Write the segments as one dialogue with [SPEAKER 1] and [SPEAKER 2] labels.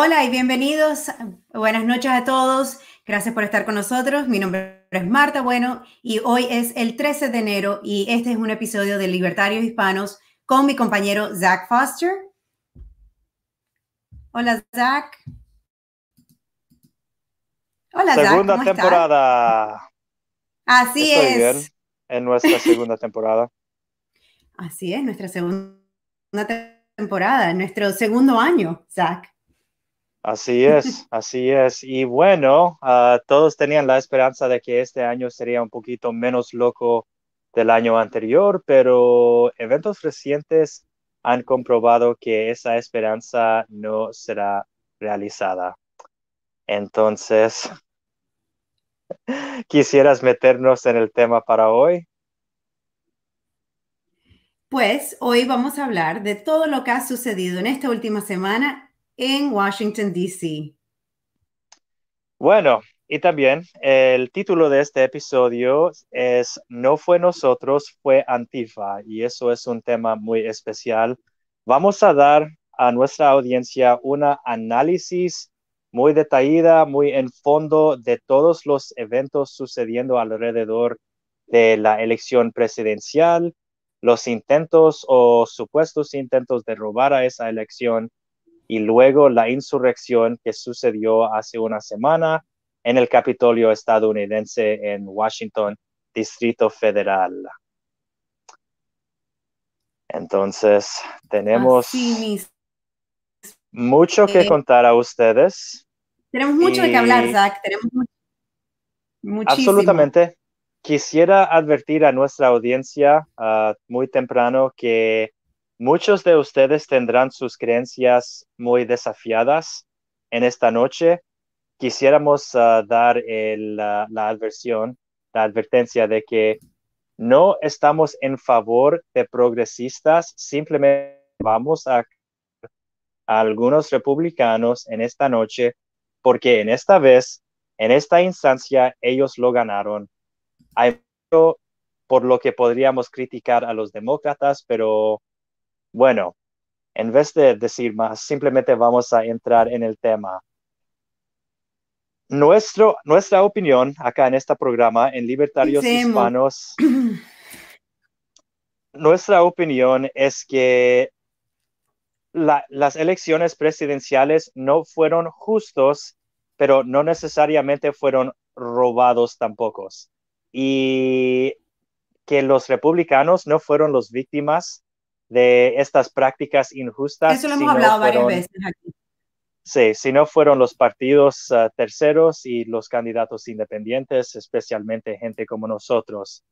[SPEAKER 1] Hola y bienvenidos. Buenas noches a todos. Gracias por estar con nosotros. Mi nombre es Marta Bueno y hoy es el 13 de enero y este es un episodio de Libertarios Hispanos con mi compañero Zach Foster. Hola, Zach.
[SPEAKER 2] Hola, segunda Zach, temporada.
[SPEAKER 1] Así
[SPEAKER 2] es. Bien en nuestra segunda temporada.
[SPEAKER 1] Así es, nuestra segunda temporada, nuestro segundo año, Zach.
[SPEAKER 2] Así es, así es. Y bueno, ah, todos tenían la esperanza de que este año sería un poquito menos loco del año anterior, pero eventos recientes han comprobado que esa esperanza no será realizada. Entonces, ¿quisieras meternos en el tema para hoy?
[SPEAKER 1] Pues hoy vamos a hablar de todo lo que ha sucedido en esta última semana en Washington, D.C.
[SPEAKER 2] Bueno, y también el título de este episodio es No fue nosotros, fue Antifa, y eso es un tema muy especial. Vamos a dar a nuestra audiencia una análisis muy detallada, muy en fondo de todos los eventos sucediendo alrededor de la elección presidencial, los intentos o supuestos intentos de robar a esa elección y luego la insurrección que sucedió hace una semana en el Capitolio estadounidense en Washington, Distrito Federal. Entonces, tenemos mucho que contar a ustedes.
[SPEAKER 1] Tenemos mucho de qué hablar, Zach. Tenemos muchísimo.
[SPEAKER 2] Absolutamente. Quisiera advertir a nuestra audiencia ah, muy temprano que Muchos de ustedes tendrán sus creencias muy desafiadas en esta noche. Quisiéramos ah, dar la, adversión, la advertencia de que no estamos en favor de progresistas, simplemente vamos a, a algunos republicanos en esta noche porque en esta vez, en esta instancia, ellos lo ganaron. Hay mucho por lo que podríamos criticar a los demócratas, pero bueno, en vez de decir más, simplemente vamos a entrar en el tema. Nuestro, nuestra opinión acá en este programa, en Libertarios Hispanos, nuestra opinión es que las elecciones presidenciales no fueron justos, pero no necesariamente fueron robados tampoco. Y que los republicanos no fueron los víctimas de estas prácticas injustas.
[SPEAKER 1] Eso lo hemos hablado varias veces aquí.
[SPEAKER 2] Sí, si no fueron los partidos ah, terceros y los candidatos independientes, especialmente gente como nosotros.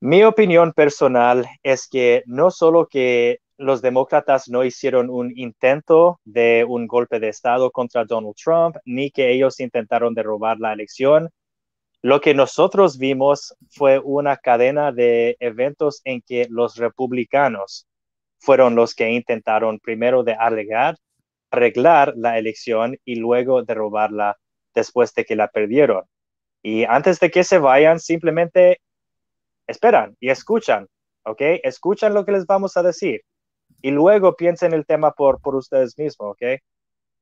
[SPEAKER 2] Mi opinión personal es que no solo que los demócratas no hicieron un intento de un golpe de Estado contra Donald Trump, ni que ellos intentaron derrobar la elección, lo que nosotros vimos fue una cadena de eventos en que los republicanos fueron los que intentaron primero de arreglar, arreglar la elección y luego derrobarla después de que la perdieron. Y antes de que se vayan, simplemente esperan y escuchan, ¿ok? Escuchan lo que les vamos a decir y luego piensen el tema por, por ustedes mismos, ¿ok?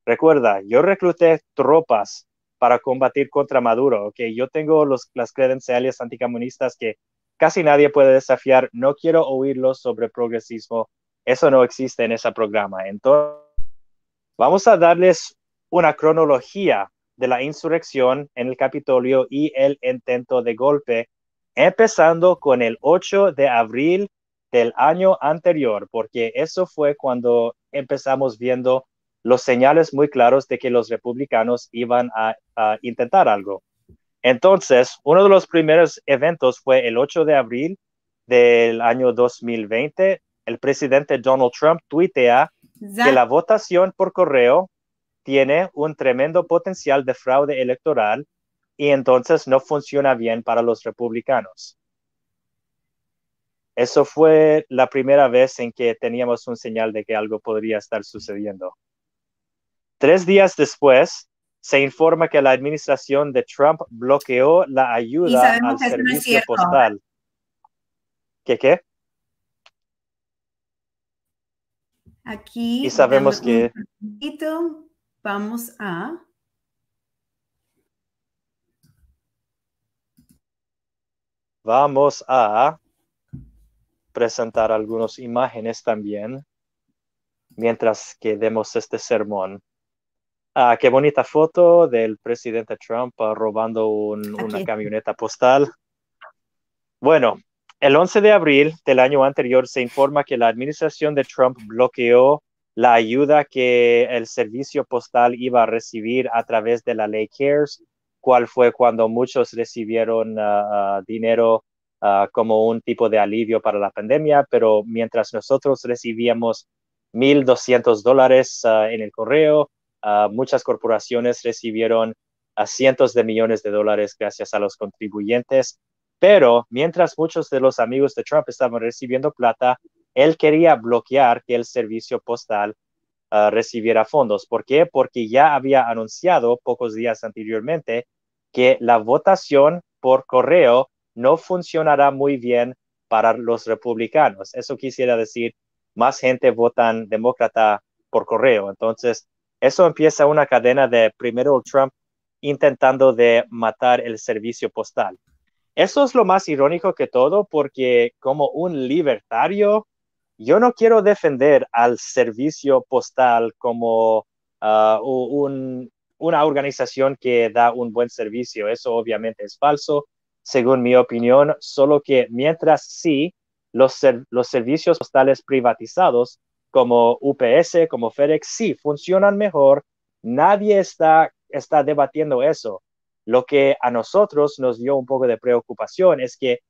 [SPEAKER 2] Recuerda, yo recluté tropas para combatir contra Maduro. Okay, yo tengo las credenciales anticomunistas que casi nadie puede desafiar. No quiero oírlos sobre progresismo. Eso no existe en ese programa. Entonces, vamos a darles una cronología de la insurrección en el Capitolio y el intento de golpe, empezando con el 8 de abril del año anterior, porque eso fue cuando empezamos viendo los señales muy claros de que los republicanos iban a, intentar algo. Entonces, uno de los primeros eventos fue el 8 de abril del año 2020. El presidente Donald Trump tuitea que la votación por correo tiene un tremendo potencial de fraude electoral y entonces no funciona bien para los republicanos. Eso fue la primera vez en que teníamos un señal de que algo podría estar sucediendo. Tres días después, se informa que la administración de Trump bloqueó la ayuda al servicio postal. ¿Qué qué?
[SPEAKER 1] Aquí.
[SPEAKER 2] Y sabemos que...
[SPEAKER 1] vamos a...
[SPEAKER 2] Vamos a presentar algunas imágenes también mientras que demos este sermón. Ah, qué bonita foto del presidente Trump ah, robando una camioneta postal. Bueno, el 11 de abril del año anterior se informa que la administración de Trump bloqueó la ayuda que el servicio postal iba a recibir a través de la ley CARES, cual fue cuando muchos recibieron ah, dinero como un tipo de alivio para la pandemia, pero mientras nosotros recibíamos 1.200 dólares en el correo, muchas corporaciones recibieron a cientos de millones de dólares gracias a los contribuyentes. Pero mientras muchos de los amigos de Trump estaban recibiendo plata, él quería bloquear que el servicio postal ah, recibiera fondos. ¿Por qué? Porque ya había anunciado pocos días anteriormente que la votación por correo no funcionará muy bien para los republicanos. Eso quisiera decir, más gente votan demócrata por correo. Entonces, eso empieza una cadena de primero Trump intentando de matar el servicio postal. Eso es lo más irónico que todo porque como un libertario, yo no quiero defender al servicio postal como ah, una organización que da un buen servicio. Eso obviamente es falso, según mi opinión, solo que mientras sí, los servicios postales privatizados como UPS, como FedEx, sí, funcionan mejor. Nadie está, está debatiendo eso. Lo que a nosotros nos dio un poco de preocupación es que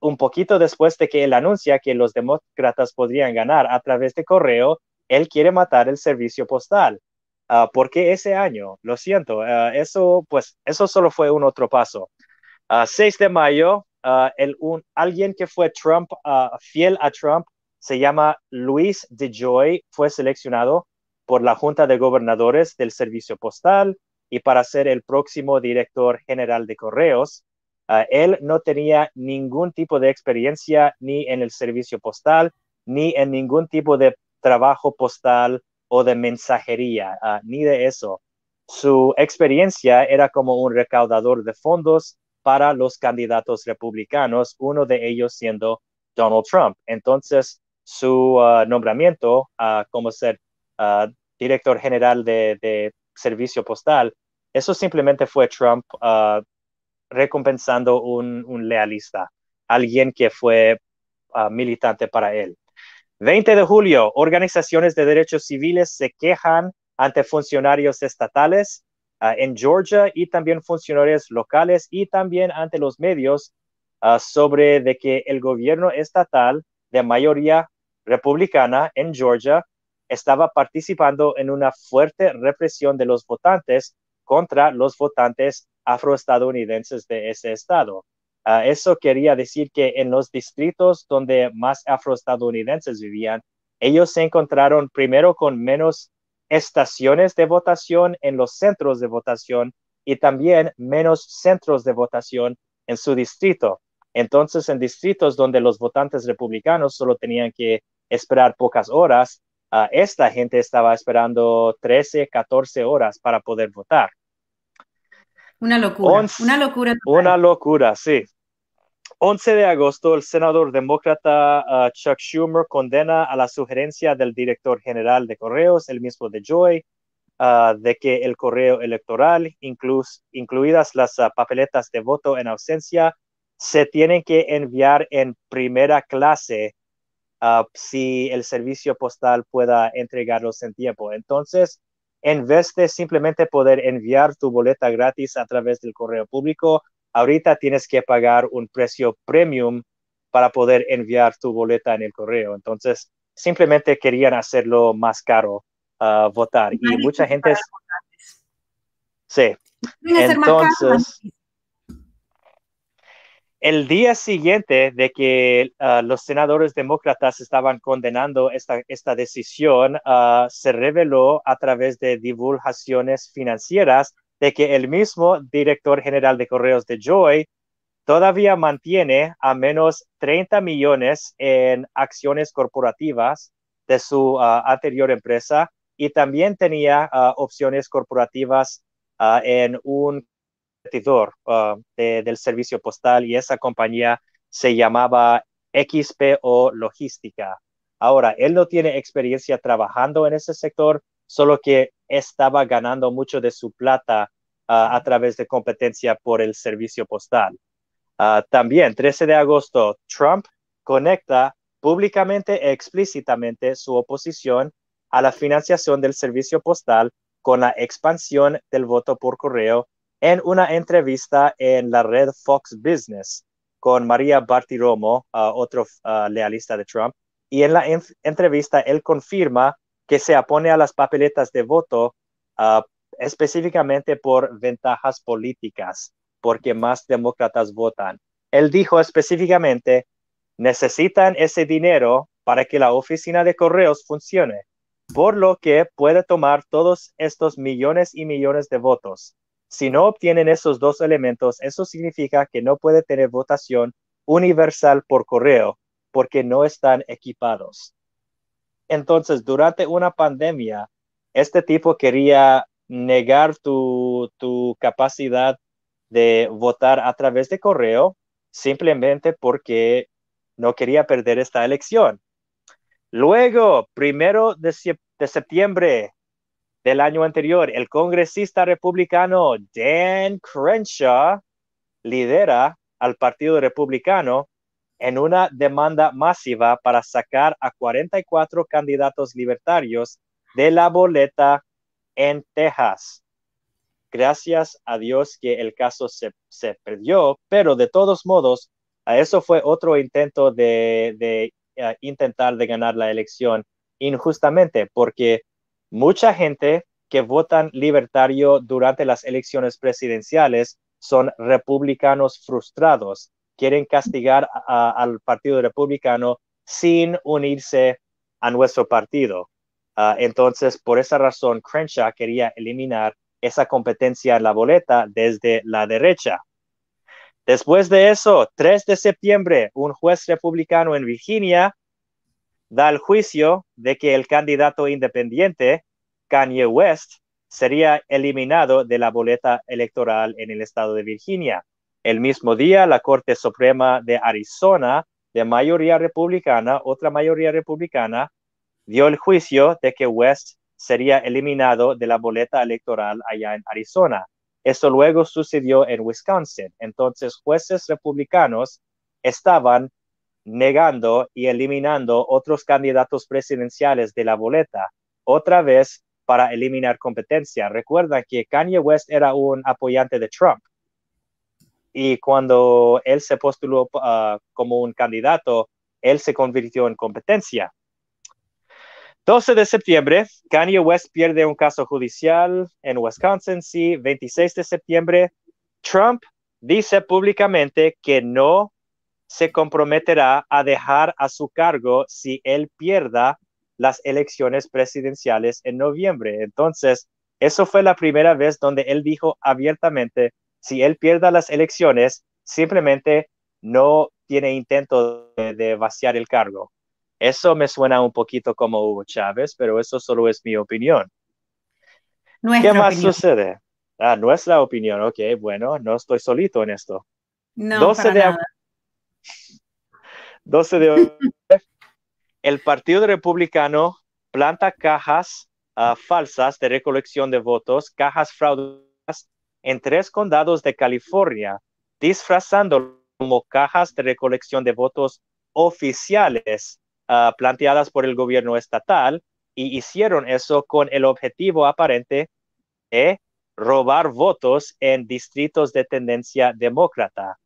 [SPEAKER 2] un poquito después de que él anuncia que los demócratas podrían ganar a través de correo, él quiere matar el servicio postal. Uh, ¿Por qué ese año? Lo siento, ah, eso, pues, eso solo fue un otro paso. 6 ah, de mayo, el, un, alguien que fue Trump, fiel a Trump, se llama Luis DeJoy, fue seleccionado por la Junta de Gobernadores del Servicio Postal y para ser el próximo director general de correos. Ah, él no tenía ningún tipo de experiencia ni en el servicio postal, ni en ningún tipo de trabajo postal o de mensajería, ah, ni de eso. Su experiencia era como un recaudador de fondos para los candidatos republicanos, uno de ellos siendo Donald Trump. Entonces, su uh, nombramiento como ser uh, director general de, servicio postal, eso simplemente fue Trump uh, recompensando un, un, lealista, alguien que fue militante para él. 20 de julio, organizaciones de derechos civiles se quejan ante funcionarios estatales en Georgia y también funcionarios locales y también ante los medios sobre de que el gobierno estatal de mayoría republicana en Georgia estaba participando en una fuerte represión de los votantes contra los votantes afroestadounidenses de ese estado. Ah, eso quería decir que en los distritos donde más afroestadounidenses vivían, ellos se encontraron primero con menos estaciones de votación en los centros de votación y también menos centros de votación en su distrito. Entonces, en distritos donde los votantes republicanos solo tenían que esperar pocas horas, uh, esta gente estaba esperando 13, 14 horas para poder votar.
[SPEAKER 1] Una locura, una locura.
[SPEAKER 2] Una locura, sí. 11 de agosto, el senador demócrata ah, Chuck Schumer condena a la sugerencia del director general de correos, el mismo de Joy, ah, de que el correo electoral, incluidas las papeletas de voto en ausencia, se tienen que enviar en primera clase Ah, si el servicio postal pueda entregarlos en tiempo. Entonces, en vez de simplemente poder enviar tu boleta gratis a través del correo público, ahorita tienes que pagar un precio premium para poder enviar tu boleta en el correo. Entonces, simplemente querían hacerlo más caro uh, votar. Y mucha gente... Sí. Entonces, el día siguiente de que ah, los senadores demócratas estaban condenando esta, esta decisión, ah, se reveló a través de divulgaciones financieras de que el mismo director general de correos de Joy todavía mantiene a menos 30 millones en acciones corporativas de su ah, anterior empresa y también tenía opciones corporativas en un competidor del servicio postal y esa compañía se llamaba XPO Logística. Ahora, él no tiene experiencia trabajando en ese sector, solo que estaba ganando mucho de su plata a través de competencia por el servicio postal. también, 13 de agosto, Trump conecta públicamente e explícitamente su oposición a la financiación del servicio postal con la expansión del voto por correo en una entrevista en la red Fox Business con María Bartiromo, otro lealista de Trump, y en la entrevista él confirma que se opone a las papeletas de voto específicamente por ventajas políticas, porque más demócratas votan. Él dijo específicamente necesitan ese dinero para que la oficina de correos funcione, por lo que puede tomar todos estos millones y millones de votos. Si no obtienen esos dos elementos, eso significa que no puede tener votación universal por correo porque no están equipados. Entonces, durante una pandemia, este tipo quería negar tu, tu capacidad de votar a través de correo simplemente porque no quería perder esta elección. Luego, primero de, septiembre del año anterior, el congresista republicano Dan Crenshaw lidera al Partido Republicano en una demanda masiva para sacar a 44 candidatos libertarios de la boleta en Texas. Gracias a Dios que el caso se, se perdió, pero de todos modos, eso fue otro intento de, eh, intentar de ganar la elección injustamente, porque mucha gente que votan libertario durante las elecciones presidenciales son republicanos frustrados, quieren castigar al Partido Republicano sin unirse a nuestro partido. Ah, entonces, por esa razón, Crenshaw quería eliminar esa competencia en la boleta desde la derecha. Después de eso, 3 de septiembre, un juez republicano en Virginia da el juicio de que el candidato independiente, Kanye West, sería eliminado de la boleta electoral en el estado de Virginia. El mismo día, la Corte Suprema de Arizona, de mayoría republicana, otra mayoría republicana, dio el juicio de que West sería eliminado de la boleta electoral allá en Arizona. Esto luego sucedió en Wisconsin. Entonces, jueces republicanos estaban negando y eliminando otros candidatos presidenciales de la boleta, otra vez para eliminar competencia. Recuerda que Kanye West era un apoyante de Trump. Y cuando él se postuló ah, como un candidato, él se convirtió en competencia. 12 de septiembre, Kanye West pierde un caso judicial en Wisconsin. Sí, 26 de septiembre, Trump dice públicamente que no se comprometerá a dejar a su cargo si él pierda las elecciones presidenciales en noviembre. Entonces, eso fue la primera vez donde él dijo abiertamente, si él pierda las elecciones, simplemente no tiene intento de vaciar el cargo. Eso me suena un poquito como Hugo Chávez, pero eso solo es mi opinión. ¿Qué más sucede? Ah, nuestra opinión, ok, bueno, no estoy solito en esto.
[SPEAKER 1] No, 12 de
[SPEAKER 2] 12 de el Partido Republicano planta cajas ah, falsas de recolección de votos, cajas fraudulentas en tres condados de California, disfrazando como cajas de recolección de votos oficiales Ah, planteadas por el gobierno estatal y hicieron eso con el objetivo aparente de robar votos en distritos de tendencia demócrata.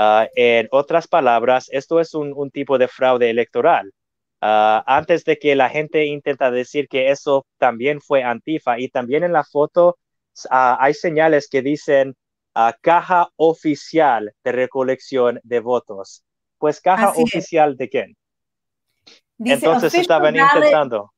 [SPEAKER 2] Ah, en otras palabras, esto es un, tipo de fraude electoral. Ah, antes de que la gente intenta decir que eso también fue antifa y también en la foto hay señales que dicen caja oficial de recolección de votos. Pues caja oficial de quién? Entonces estaban intentando.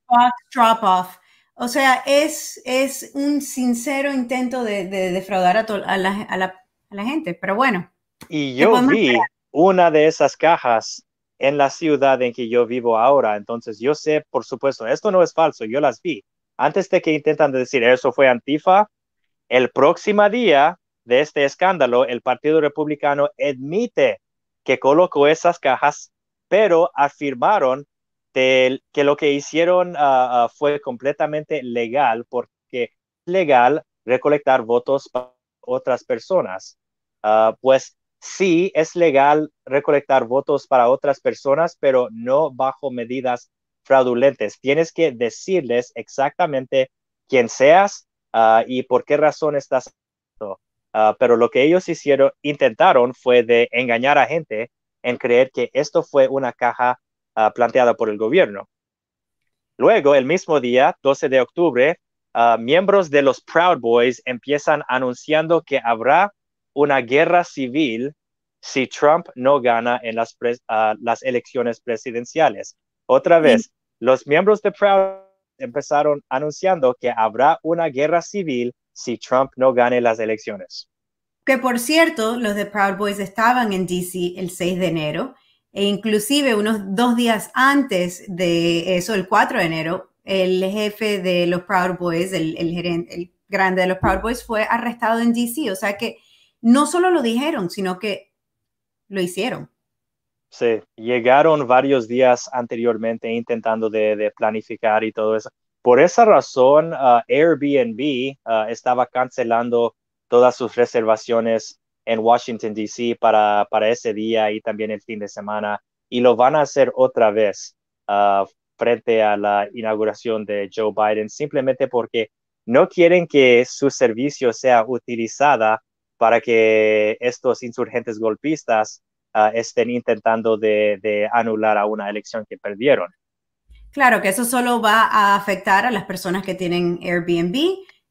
[SPEAKER 1] Drop off. O sea, es, es un sincero intento de, defraudar a, a, la, a, la, a, la, gente, pero bueno.
[SPEAKER 2] Y yo vi una de esas cajas en la ciudad en que yo vivo ahora, entonces yo sé, por supuesto, esto no es falso, yo las vi. antes de que intentan decir eso fue Antifa, el próximo día de este escándalo, el Partido Republicano admite que colocó esas cajas, pero afirmaron que lo que hicieron ah, ah, fue completamente legal porque es legal recolectar votos para otras personas. Ah, pues sí, es legal recolectar votos para otras personas, pero no bajo medidas fraudulentas. Tienes que decirles exactamente quién seas y por qué razón estás Uh, pero lo que ellos hicieron, intentaron fue de engañar a gente en creer que esto fue una caja uh, planteada por el gobierno. Luego, el mismo día, 12 de octubre, miembros de los Proud Boys empiezan anunciando que habrá una guerra civil si Trump no gana en las, las elecciones presidenciales. Otra vez, los miembros de Proud empezaron anunciando que habrá una guerra civil si Trump no gane las elecciones.
[SPEAKER 1] Que por cierto, los de Proud Boys estaban en DC el 6 de enero e inclusive unos dos días antes de eso, el 4 de enero, el jefe de los Proud Boys, el, el gerente, el grande de los Proud Boys fue arrestado en DC. O sea que no solo lo dijeron, sino que lo hicieron.
[SPEAKER 2] Sí, llegaron varios días anteriormente intentando de planificar y todo eso. Por esa razón, uh, Airbnb uh, estaba cancelando todas sus reservaciones en Washington, D.C. Para, para ese día y también el fin de semana. Y lo van a hacer otra vez uh, frente a la inauguración de Joe Biden, simplemente porque no quieren que su servicio sea utilizada para que estos insurgentes golpistas estén intentando de anular a una elección que perdieron.
[SPEAKER 1] Claro que eso solo va a afectar a las personas que tienen Airbnb.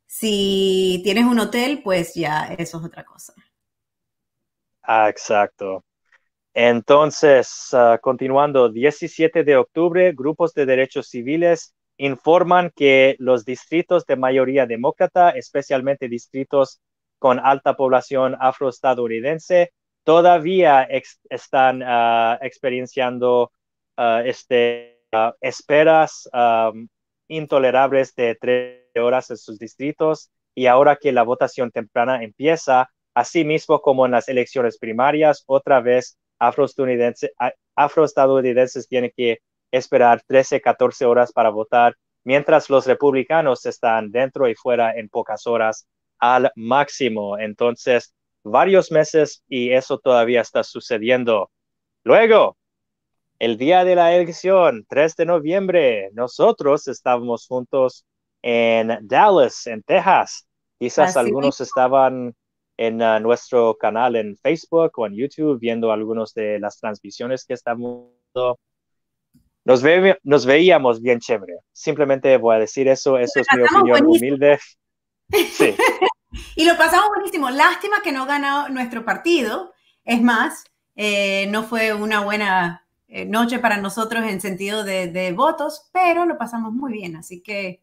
[SPEAKER 1] Si tienes un hotel, pues ya eso es otra cosa.
[SPEAKER 2] Ah, exacto. Entonces, ah, continuando, 17 de octubre, grupos de derechos civiles informan que los distritos de mayoría demócrata, especialmente distritos con alta población afroestadounidense, todavía están uh, experienciando este Ah, esperas intolerables de tres horas en sus distritos y ahora que la votación temprana empieza, así mismo como en las elecciones primarias, otra vez afroestadounidenses tienen que esperar 13, 14 horas para votar, mientras los republicanos están dentro y fuera en pocas horas al máximo. Entonces, varios meses y eso todavía está sucediendo. Luego, el día de la elección, 3 de noviembre, nosotros estábamos juntos en Dallas, en Texas. Quizás algunos estaban en uh, nuestro canal en Facebook o en YouTube viendo algunas de las transmisiones que estamos nos, nos veíamos bien chévere. Simplemente voy a decir eso, eso es mi opinión humilde.
[SPEAKER 1] Sí. y lo pasamos buenísimo. Lástima que no ganó nuestro partido. Es más, eh, no fue una buena eh, noche para nosotros en sentido de, votos, pero lo pasamos muy bien, así que...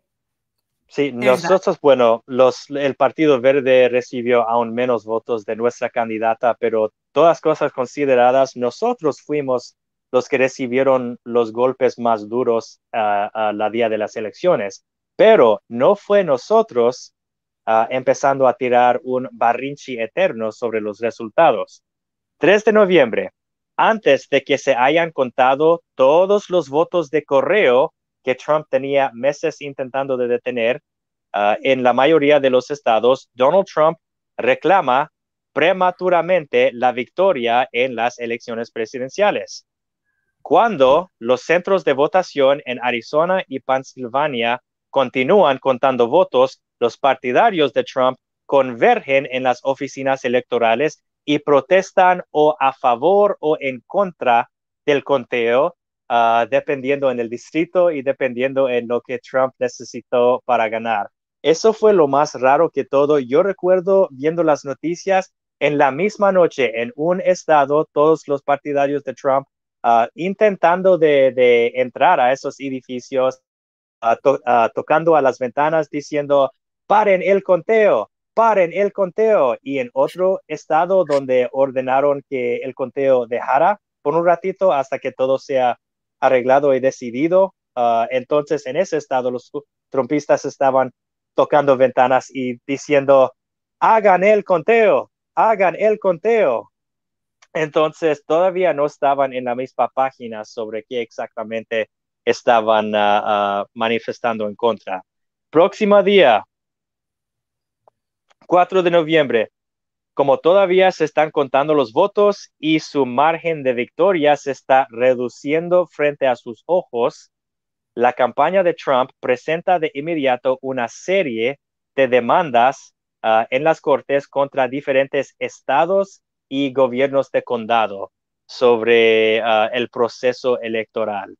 [SPEAKER 2] Sí, nosotros, bueno, los, el Partido Verde recibió aún menos votos de nuestra candidata, pero todas cosas consideradas, nosotros fuimos los que recibieron los golpes más duros a la día de las elecciones, pero no fue nosotros ah, empezando a tirar un barrinchi eterno sobre los resultados. 3 de noviembre, antes de que se hayan contado todos los votos de correo que Trump tenía meses intentando de detener ah, en la mayoría de los estados, Donald Trump reclama prematuramente la victoria en las elecciones presidenciales. Cuando los centros de votación en Arizona y Pensilvania continúan contando votos, los partidarios de Trump convergen en las oficinas electorales y protestan o a favor o en contra del conteo, ah, dependiendo en el distrito y dependiendo en lo que Trump necesitó para ganar. Eso fue lo más raro que todo. Yo recuerdo viendo las noticias en la misma noche en un estado, todos los partidarios de Trump ah, intentando de, entrar a esos edificios, ah, tocando a las ventanas diciendo, paren el conteo, paren el conteo y en otro estado donde ordenaron que el conteo dejara por un ratito hasta que todo sea arreglado y decidido. Ah, entonces, en ese estado, los trompistas estaban tocando ventanas y diciendo, hagan el conteo, hagan el conteo. Entonces, todavía no estaban en la misma página sobre qué exactamente estaban ah, ah, manifestando en contra. Próximo día, 4 de noviembre, como todavía se están contando los votos y su margen de victoria se está reduciendo frente a sus ojos, la campaña de Trump presenta de inmediato una serie de demandas ah, en las cortes contra diferentes estados y gobiernos de condado sobre ah, el proceso electoral.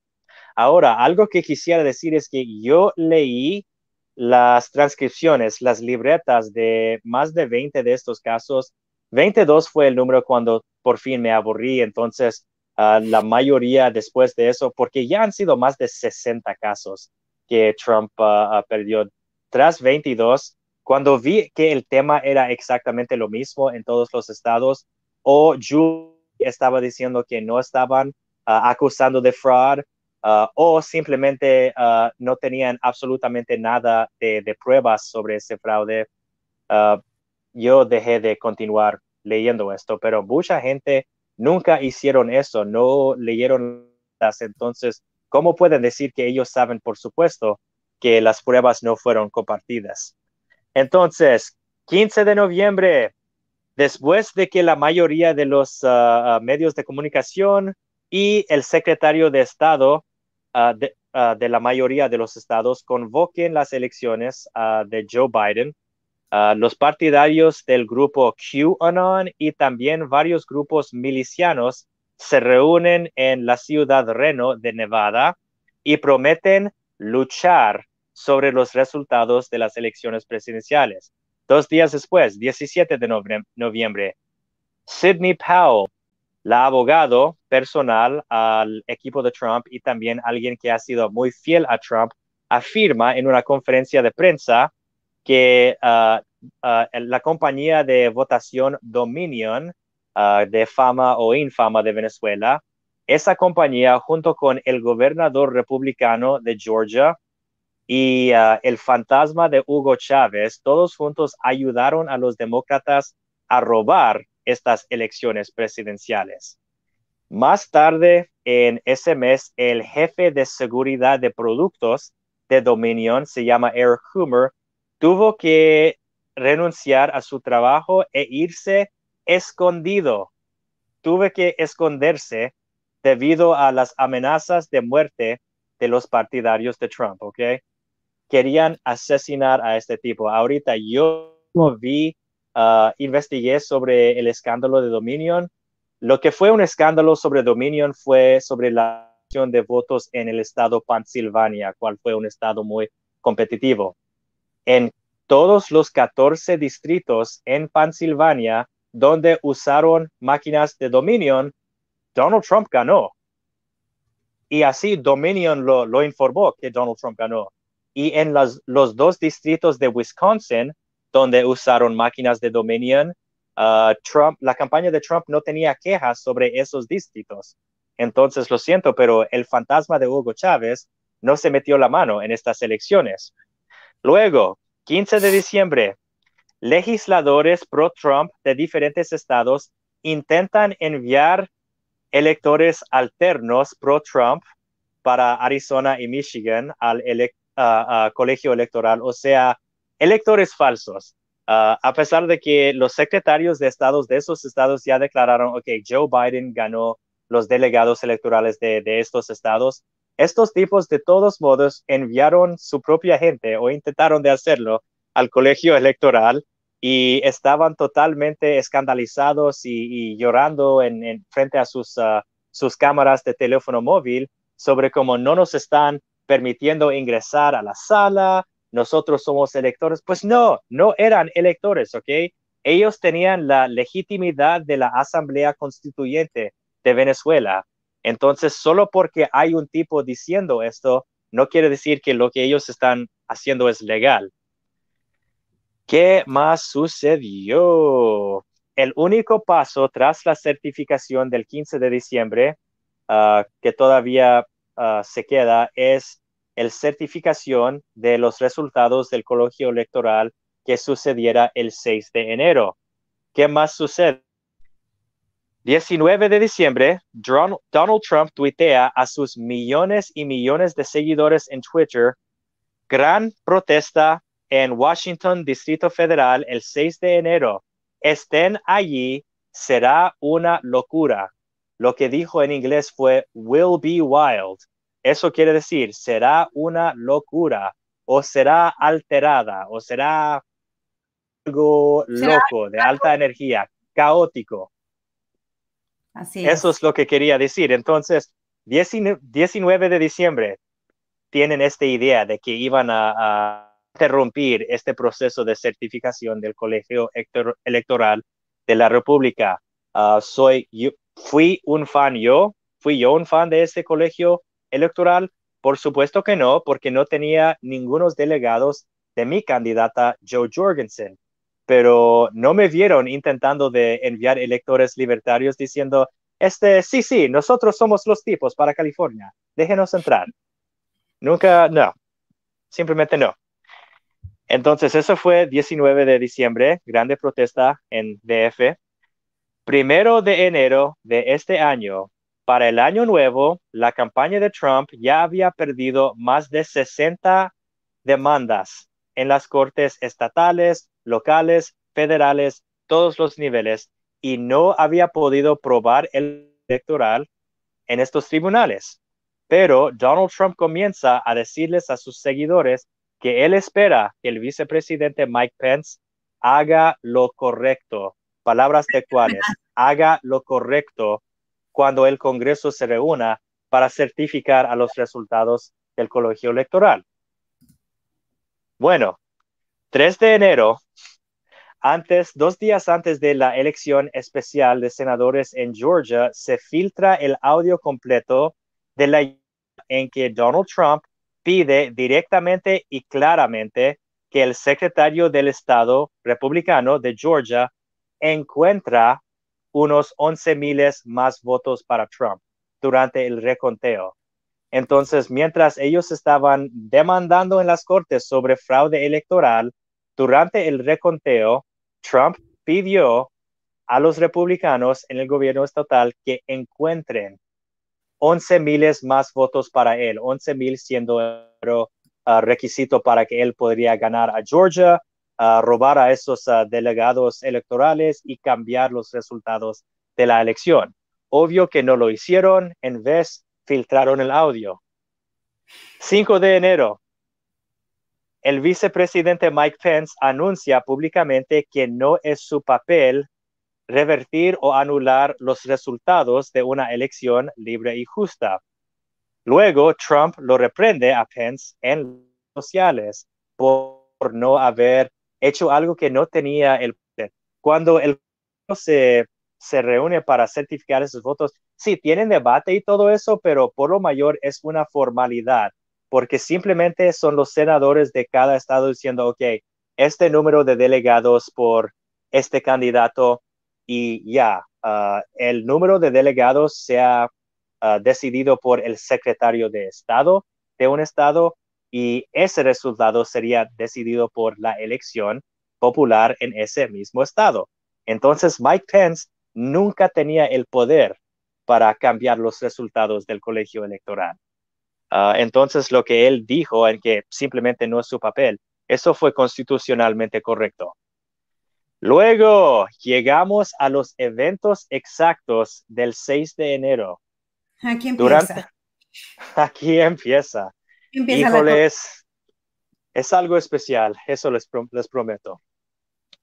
[SPEAKER 2] Ahora, algo que quisiera decir es que yo leí las transcripciones, las libretas de más de 20 de estos casos. 22 fue el número cuando por fin me aburrí, entonces ah, la mayoría después de eso, porque ya han sido más de 60 casos que Trump uh, perdió. Tras 22, cuando vi que el tema era exactamente lo mismo en todos los estados, o Julie estaba diciendo que no estaban acusando de fraud, Uh, o simplemente uh, no tenían absolutamente nada de, pruebas sobre ese fraude, uh, yo dejé de continuar leyendo esto, pero mucha gente nunca hicieron eso, no leyeron las, entonces, ¿cómo pueden decir que ellos saben, por supuesto, que las pruebas no fueron compartidas? Entonces, 15 de noviembre, después de que la mayoría de los medios de comunicación y el secretario de Estado Ah, ah, de, la mayoría de los estados convoquen las elecciones ah, de Joe Biden. los partidarios del grupo QAnon y también varios grupos milicianos se reúnen en la ciudad Reno de Nevada y prometen luchar sobre los resultados de las elecciones presidenciales. Dos días después, 17 de noviembre, Sidney Powell, la abogado personal al equipo de Trump y también alguien que ha sido muy fiel a Trump, afirma en una conferencia de prensa que ah, ah, la compañía de votación Dominion ah, de fama o infama de Venezuela, esa compañía junto con el gobernador republicano de Georgia y el fantasma de Hugo Chávez, todos juntos ayudaron a los demócratas a robar estas elecciones presidenciales. Más tarde en ese mes, el jefe de seguridad de productos de Dominion, se llama Eric Humer, tuvo que renunciar a su trabajo e irse escondido. Tuve que esconderse debido a las amenazas de muerte de los partidarios de Trump, ¿ok? Querían asesinar a este tipo. Ahorita yo vi Ah, investigué sobre el escándalo de Dominion. Lo que fue un escándalo sobre Dominion fue sobre la acción de votos en el estado Pensilvania, cual fue un estado muy competitivo. En todos los 14 distritos en Pensilvania donde usaron máquinas de Dominion, Donald Trump ganó. Y así Dominion lo, lo informó que Donald Trump ganó. Y en los dos distritos de Wisconsin, donde usaron máquinas de Dominion, uh, Trump, la campaña de Trump no tenía quejas sobre esos distritos. Entonces, lo siento, pero el fantasma de Hugo Chávez no se metió la mano en estas elecciones. Luego, 15 de diciembre, legisladores pro-Trump de diferentes estados intentan enviar electores alternos pro-Trump para Arizona y Michigan al uh, uh, colegio electoral, o sea, electores falsos. Ah, a pesar de que los secretarios de estados de esos estados ya declararon, ok, Joe Biden ganó los delegados electorales de, estos estados, estos tipos de todos modos enviaron su propia gente o intentaron de hacerlo al colegio electoral y estaban totalmente escandalizados y, llorando en, frente a sus, ah, sus cámaras de teléfono móvil sobre cómo no nos están permitiendo ingresar a la sala, nosotros somos electores. Pues no, no eran electores, ¿ok? Ellos tenían la legitimidad de la Asamblea Constituyente de Venezuela. Entonces, solo porque hay un tipo diciendo esto, no quiere decir que lo que ellos están haciendo es legal. ¿Qué más sucedió? El único paso tras la certificación del 15 de diciembre ah, que todavía ah, se queda es el certificación de los resultados del colegio electoral que sucediera el 6 de enero. ¿Qué más sucede? 19 de diciembre, Donald Trump tuitea a sus millones y millones de seguidores en Twitter, gran protesta en Washington, Distrito Federal, el 6 de enero. Estén allí, será una locura. Lo que dijo en inglés fue will be wild. Eso quiere decir, será una locura o será alterada o será algo loco, de alta energía, caótico. Así Eso es lo que quería decir. Entonces, 19 de diciembre tienen esta idea de que iban a, interrumpir este proceso de certificación del colegio electoral de la República. Ah, soy, yo, fui un fan yo, fui yo un fan de este colegio electoral. Por supuesto que no, porque no tenía ningunos delegados de mi candidata Joe Jorgensen pero no me vieron intentando de enviar electores libertarios diciendo, este, sí, sí, nosotros somos los tipos para California, déjenos entrar. Nunca, no, simplemente no. Entonces, eso fue 19 de diciembre, grande protesta en DF. Primero de enero de este año, para el año nuevo, la campaña de Trump ya había perdido más de 60 demandas en las cortes estatales, locales, federales, todos los niveles, y no había podido probar el electoral en estos tribunales. Pero Donald Trump comienza a decirles a sus seguidores que él espera que el vicepresidente Mike Pence haga lo correcto, palabras textuales, haga lo correcto cuando el Congreso se reúna para certificar a los resultados del colegio electoral. Bueno, 3 de enero, antes, dos días antes de la elección especial de senadores en Georgia, se filtra el audio completo de la en que Donald Trump pide directamente y claramente que el secretario del Estado republicano de Georgia encuentra unos 11 miles más votos para Trump durante el reconteo. Entonces, mientras ellos estaban demandando en las cortes sobre fraude electoral, durante el reconteo, Trump pidió a los republicanos en el gobierno estatal que encuentren 11 miles más votos para él, 11 mil siendo el requisito para que él podría ganar a Georgia, uh, robar a esos uh, delegados electorales y cambiar los resultados de la elección. Obvio que no lo hicieron, en vez filtraron el audio. 5 de enero, el vicepresidente Mike Pence anuncia públicamente que no es su papel revertir o anular los resultados de una elección libre y justa. Luego, Trump lo reprende a Pence en sociales por no haber hecho algo que no tenía el poder. Cuando el se, se reúne para certificar esos votos, sí, tienen debate y todo eso, pero por lo mayor es una formalidad porque simplemente son los senadores de cada estado diciendo, ok, este número de delegados por este candidato y ya, ah, el número de delegados sea uh, decidido por el secretario de Estado de un estado y ese resultado sería decidido por la elección popular en ese mismo estado. Entonces, Mike Pence nunca tenía el poder para cambiar los resultados del colegio electoral. Ah, entonces, lo que él dijo en que simplemente no es su papel, eso fue constitucionalmente correcto. Luego llegamos a los eventos exactos del 6 de enero.
[SPEAKER 1] Aquí empieza.
[SPEAKER 2] aquí empieza. Híjole, es, algo especial, eso les, les prometo.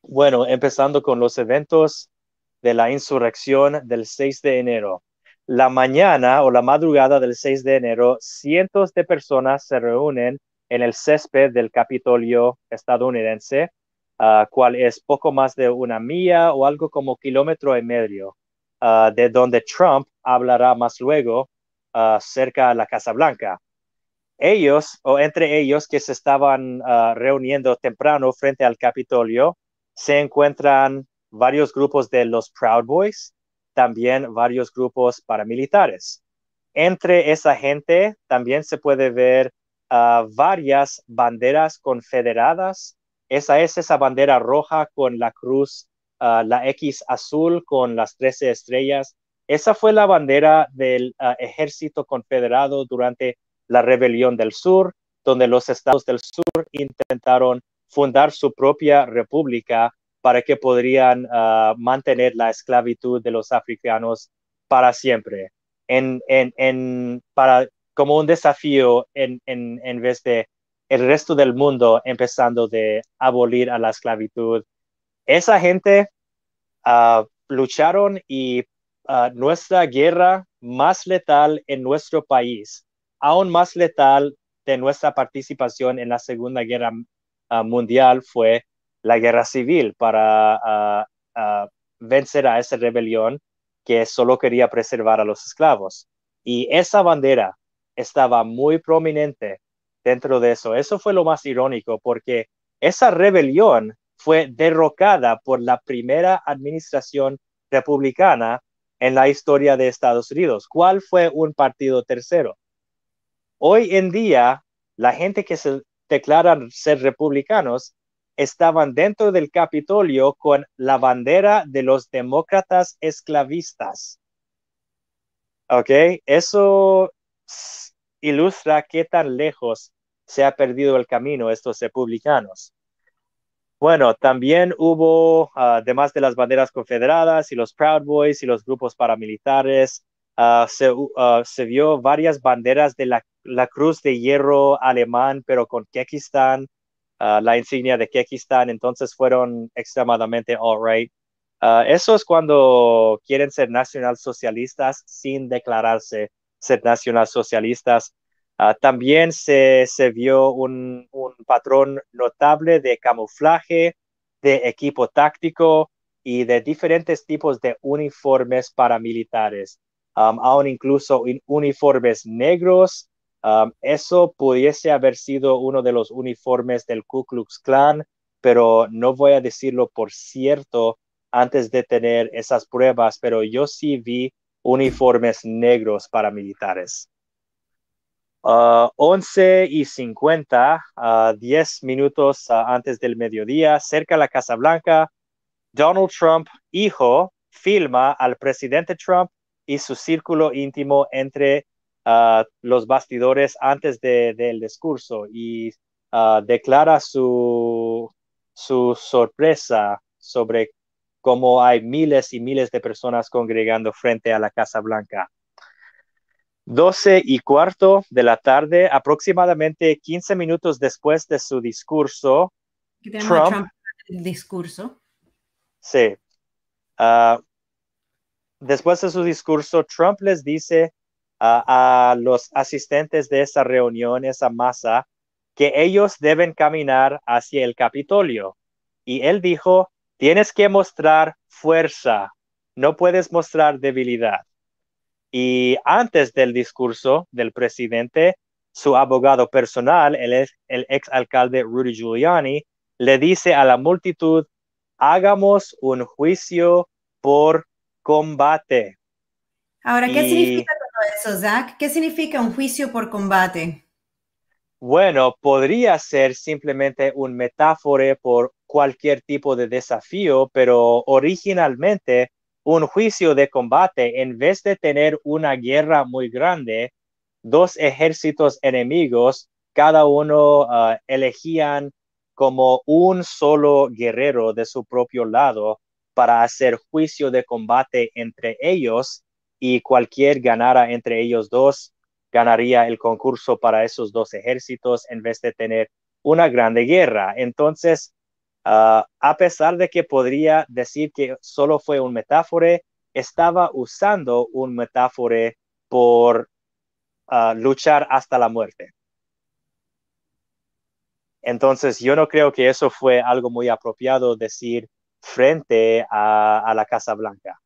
[SPEAKER 2] Bueno, empezando con los eventos de la insurrección del 6 de enero la mañana o la madrugada del 6 de enero, cientos de personas se reúnen en el césped del Capitolio estadounidense, uh, cual es poco más de una milla o algo como kilómetro y medio, ah, de donde Trump hablará más luego ah, cerca de la Casa Blanca. Ellos, o entre ellos que se estaban reuniendo temprano frente al Capitolio, se encuentran varios grupos de los Proud Boys, también varios grupos paramilitares. Entre esa gente también se puede ver varias banderas confederadas. Esa es esa bandera roja con la cruz, la X azul con las 13 estrellas. Esa fue la bandera del ejército confederado durante la rebelión del sur, donde los estados del sur intentaron fundar su propia república para que podrían mantener la esclavitud de los africanos para siempre. En, como un desafío en, vez de el resto del mundo empezando de abolir la esclavitud. Esa gente uh, lucharon y uh, nuestra guerra más letal en nuestro país, aún más letal de nuestra participación en la Segunda Guerra uh, Mundial fue la guerra civil para vencer a esa rebelión que solo quería preservar a los esclavos. Y esa bandera estaba muy prominente dentro de eso. Eso fue lo más irónico porque esa rebelión fue derrocada por la primera administración republicana en la historia de Estados Unidos. ¿Cuál fue un partido tercero? Hoy en día, la gente que se declaran ser republicanos estaban dentro del Capitolio con la bandera de los demócratas esclavistas. ¿Ok? Eso ilustra qué tan lejos se ha perdido el camino estos republicanos. Bueno, también hubo, ah, además de las banderas confederadas y los Proud Boys y los grupos paramilitares, ah, ah, se, vio varias banderas de la, Cruz de Hierro alemán, pero con Kekistán, la insignia de Kekistán, entonces fueron extremadamente all right. eso es cuando quieren ser nacionalsocialistas sin declararse ser nacionalsocialistas. Uh, también se, se vio un, un, patrón notable de camuflaje, de equipo táctico y de diferentes tipos de uniformes paramilitares, um, aún incluso uniformes negros. Eso pudiese haber sido uno de los uniformes del Ku Klux Klan, pero no voy a decirlo por cierto antes de tener esas pruebas, pero yo sí vi uniformes negros paramilitares. Uh, 11 y 50, uh, 10 minutos uh, antes del mediodía, cerca de la Casa Blanca, Donald Trump, hijo, filma al presidente Trump y su círculo íntimo entre uh, los bastidores antes del de, discurso y uh, declara su, su sorpresa sobre como hay miles y miles de personas congregando frente a la Casa Blanca. 12 y cuarto de la tarde, aproximadamente 15 minutos después de su discurso,
[SPEAKER 1] Trump, el discurso.
[SPEAKER 2] Sí. Uh, después de su discurso, Trump les dice a los asistentes de esa reunión, esa masa, que ellos deben caminar hacia el Capitolio. Y él dijo, Tienes que mostrar fuerza, no puedes mostrar debilidad. Y antes del discurso del presidente, su abogado personal, el, el ex alcalde Rudy Giuliani, le dice a la multitud, hagamos un juicio por combate.
[SPEAKER 1] Ahora, ¿qué significa todo eso, Zach? ¿Qué significa un juicio por combate?
[SPEAKER 2] Bueno, podría ser simplemente un metáfora por cualquier tipo de desafío, pero originalmente un juicio de combate, en vez de tener una guerra muy grande, dos ejércitos enemigos, cada uno ah, elegían como un solo guerrero de su propio lado para hacer juicio de combate entre ellos y cualquier ganara entre ellos dos ganaría el concurso para esos dos ejércitos en vez de tener una grande guerra. Entonces, Ah, a pesar de que podría decir que solo fue un metáfora, estaba usando un metáfora por ah, luchar hasta la muerte. Entonces, yo no creo que eso fue algo muy apropiado decir frente a, la Casa Blanca.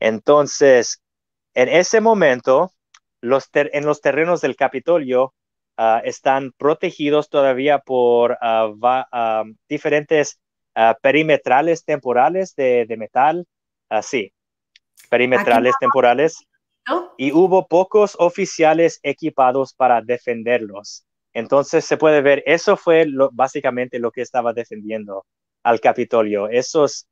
[SPEAKER 2] Entonces, en ese momento, los en los terrenos del Capitolio Ah, están protegidos todavía por ah, ah, diferentes perimetrales temporales de, metal. sí, perimetrales temporales. Y hubo pocos oficiales equipados para defenderlos. Entonces se puede ver, eso fue básicamente lo que estaba defendiendo al Capitolio, esos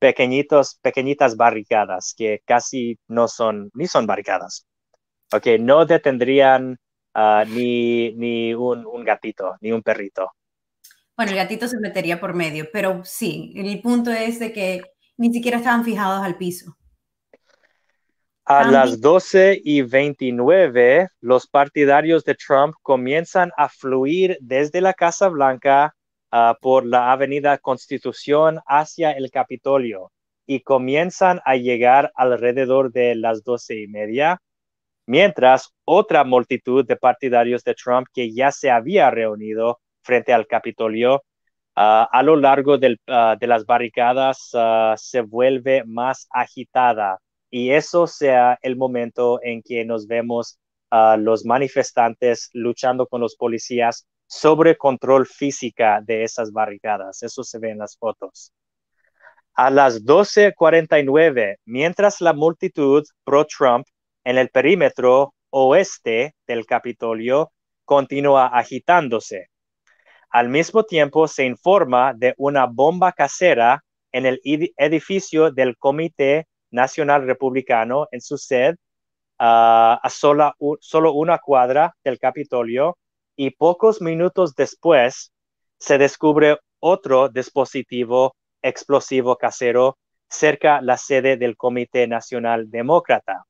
[SPEAKER 2] pequeñitos, pequeñitas barricadas que casi no son, ni son barricadas. Ok, no detendrían ah, ni, ni un, un gatito, ni un perrito.
[SPEAKER 1] Bueno, el gatito se metería por medio, pero sí, el punto es de que ni siquiera estaban fijados al piso.
[SPEAKER 2] A las 12 y 29, los partidarios de Trump comienzan a fluir desde la Casa Blanca ah, por la Avenida Constitución hacia el Capitolio y comienzan a llegar alrededor de las 12 y media, mientras otra multitud de partidarios de Trump que ya se había reunido frente al Capitolio ah, a lo largo ah, de las barricadas se vuelve más agitada. Y eso sea el momento en que nos vemos los manifestantes luchando con los policías sobre control física de esas barricadas. Eso se ve en las fotos. A las 12:49, mientras la multitud pro-Trump en el perímetro oeste del Capitolio continúa agitándose. Al mismo tiempo se informa de una bomba casera en el edificio del Comité Nacional Republicano en su sede a sola, solo una cuadra del Capitolio y pocos minutos después se descubre otro dispositivo explosivo casero cerca la sede del Comité Nacional Demócrata.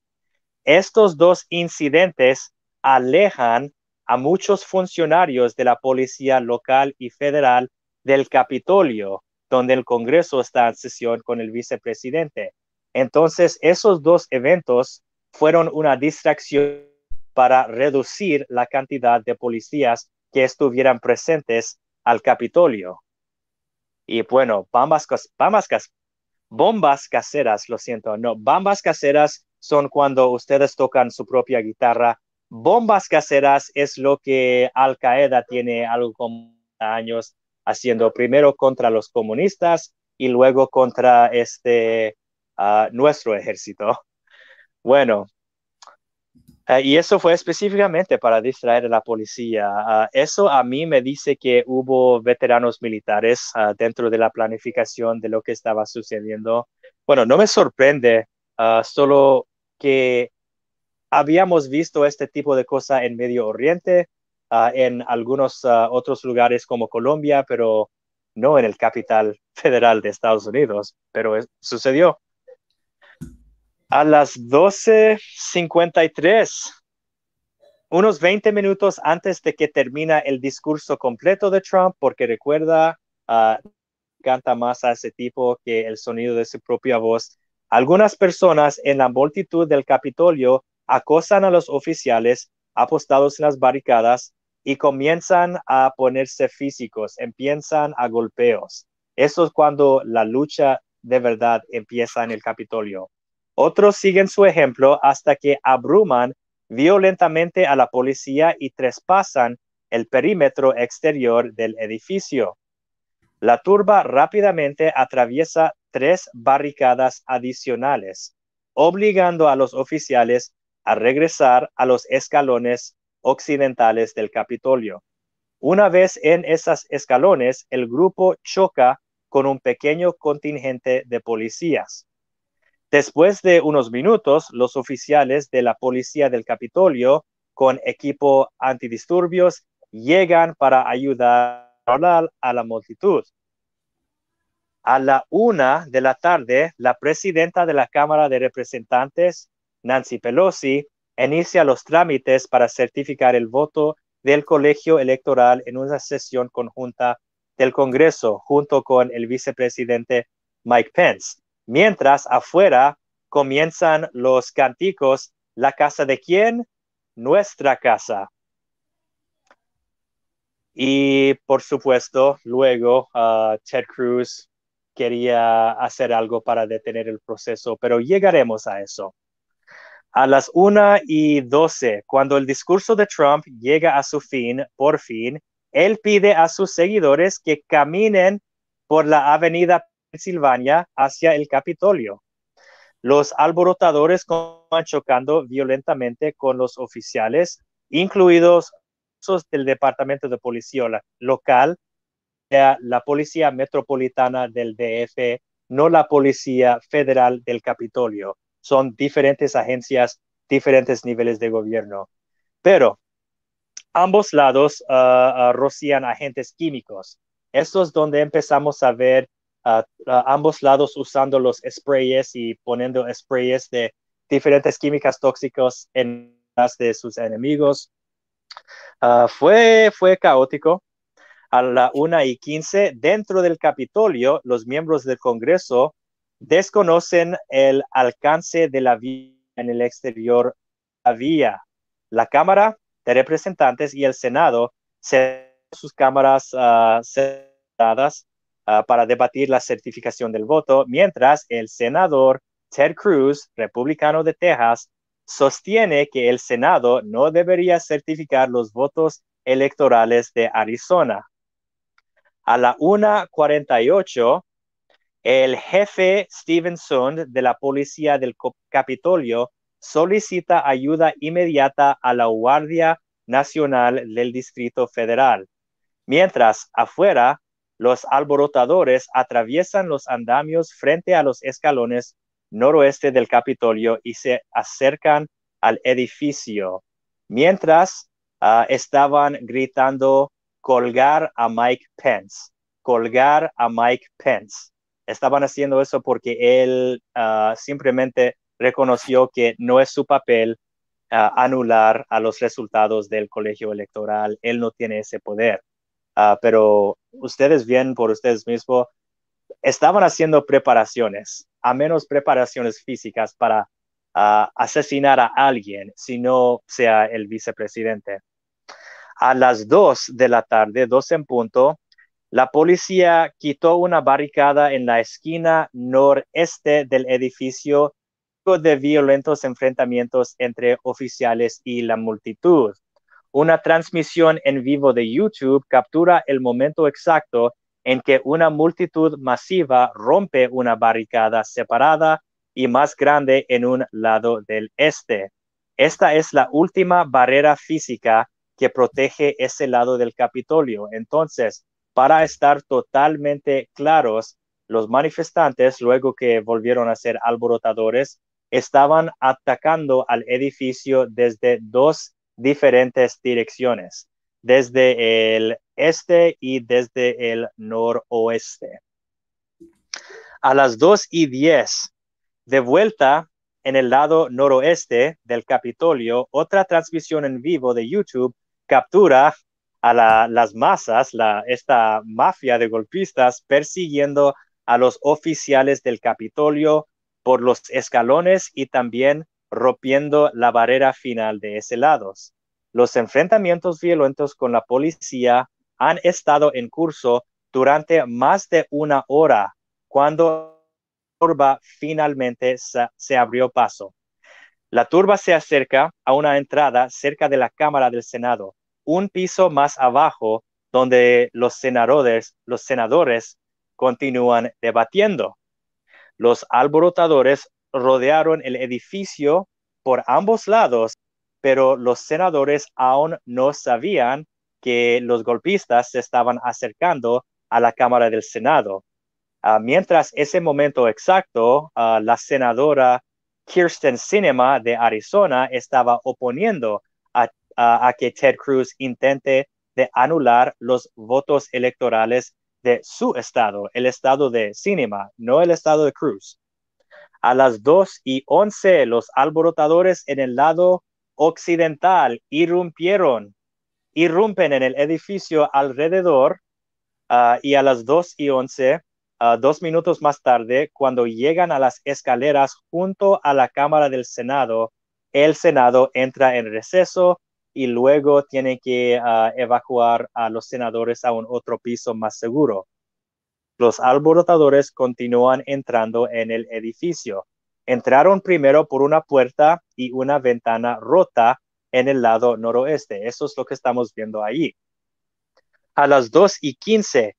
[SPEAKER 2] Estos dos incidentes alejan a muchos funcionarios de la policía local y federal del Capitolio, donde el Congreso está en sesión con el vicepresidente. Entonces, esos dos eventos fueron una distracción para reducir la cantidad de policías que estuvieran presentes al Capitolio. Y bueno, bombas, bombas, bombas caseras, lo siento, no, bombas caseras son cuando ustedes tocan su propia guitarra. Bombas caseras es lo que Al Qaeda tiene algo como años haciendo primero contra los comunistas y luego contra este nuestro ejército. Bueno, eh, y eso fue específicamente para distraer a la policía. Ah, eso a mí me dice que hubo veteranos militares ah, dentro de la planificación de lo que estaba sucediendo. Bueno, no me sorprende, ah, solo que habíamos visto este tipo de cosa en Medio Oriente, en algunos otros lugares como Colombia, pero no en el capital federal de Estados Unidos, pero sucedió. A las 12.53, unos 20 minutos antes de que termina el discurso completo de Trump, porque recuerda, uh, canta más a ese tipo que el sonido de su propia voz. Algunas personas en la multitud del Capitolio acosan a los oficiales apostados en las barricadas y comienzan a ponerse físicos, empiezan a golpeos. Eso es cuando la lucha de verdad empieza en el Capitolio. Otros siguen su ejemplo hasta que abruman violentamente a la policía y traspasan el perímetro exterior del edificio. La turba rápidamente atraviesa tres barricadas adicionales, obligando a los oficiales a regresar a los escalones occidentales del Capitolio. Una vez en esas escalones, el grupo choca con un pequeño contingente de policías. Después de unos minutos, los oficiales de la policía del Capitolio con equipo antidisturbios llegan para ayudar a la multitud. A la una de la tarde, la presidenta de la Cámara de Representantes, Nancy Pelosi, inicia los trámites para certificar el voto del colegio electoral en una sesión conjunta del Congreso junto con el vicepresidente Mike Pence. Mientras afuera comienzan los cánticos, ¿la casa de quién? Nuestra casa. Y por supuesto, luego uh, Ted Cruz quería hacer algo para detener el proceso, pero llegaremos a eso. A las una y doce, cuando el discurso de Trump llega a su fin, por fin, él pide a sus seguidores que caminen por la avenida Pensilvania hacia el Capitolio. Los alborotadores van chocando violentamente con los oficiales, incluidos del Departamento de Policía local, la Policía Metropolitana del DF, no la Policía Federal del Capitolio. Son diferentes agencias, diferentes niveles de gobierno. Pero ambos lados uh, rocían agentes químicos. Esto es donde empezamos a ver uh, ambos lados usando los sprays y poniendo sprays de diferentes químicas tóxicos en las de sus enemigos. fue, fue caótico. A la una y quince, dentro del Capitolio, los miembros del Congreso desconocen el alcance de la vía en el exterior. Había la Cámara de Representantes y el Senado se sus cámaras uh, ah, para debatir la certificación del voto, mientras el senador Ted Cruz, republicano de Texas, sostiene que el Senado no debería certificar los votos electorales de Arizona. A la 1.48, el jefe Stevenson de la policía del Capitolio solicita ayuda inmediata a la Guardia Nacional del Distrito Federal. Mientras afuera, los alborotadores atraviesan los andamios frente a los escalones noroeste del Capitolio y se acercan al edificio. Mientras ah, estaban gritando colgar a Mike Pence, colgar a Mike Pence. Estaban haciendo eso porque él ah, simplemente reconoció que no es su papel ah, anular a los resultados del colegio electoral. Él no tiene ese poder. Ah, pero ustedes bien por ustedes mismos, estaban haciendo preparaciones, a menos preparaciones físicas para ah, asesinar a alguien, si no sea el vicepresidente. A las dos de la tarde, dos en punto, la policía quitó una barricada en la esquina noreste del edificio de violentos enfrentamientos entre oficiales y la multitud. Una transmisión en vivo de YouTube captura el momento exacto en que una multitud masiva rompe una barricada separada y más grande en un lado del este. Esta es la última barrera física que protege ese lado del Capitolio. Entonces, para estar totalmente claros, los manifestantes, luego que volvieron a ser alborotadores, estaban atacando al edificio desde dos diferentes direcciones, desde el este y desde el noroeste. A las 2 y 10, de vuelta en el lado noroeste del Capitolio, otra transmisión en vivo de YouTube captura a las masas, esta mafia de golpistas persiguiendo a los oficiales del Capitolio por los escalones y también rompiendo la barrera final de ese lado. Los enfrentamientos violentos con la policía han estado en curso durante más de una hora cuando la turba finalmente se, abrió paso. La turba se acerca a una entrada cerca de la Cámara del Senado, un piso más abajo donde los senadores, los senadores continúan debatiendo. Los alborotadores rodearon el edificio por ambos lados, pero los senadores aún no sabían que los golpistas se estaban acercando a la Cámara del Senado. Ah, mientras ese momento exacto, ah, la senadora Kirsten Sinema de Arizona estaba oponiendo a, a, que Ted Cruz intente de anular los votos electorales de su estado, el estado de Sinema, no el estado de Cruz. A las 2 y 11, los alborotadores en el lado occidental irrumpieron, irrumpen en el edificio alrededor ah, y a las 2 y 11, ah, dos minutos más tarde, cuando llegan a las escaleras junto a la Cámara del Senado, el Senado entra en receso y luego tiene que ah, evacuar a los senadores a un otro piso más seguro. Los alborotadores continúan entrando en el edificio. Entraron primero por una puerta y una ventana rota en el lado noroeste. Eso es lo que estamos viendo ahí. A las 2 y 15,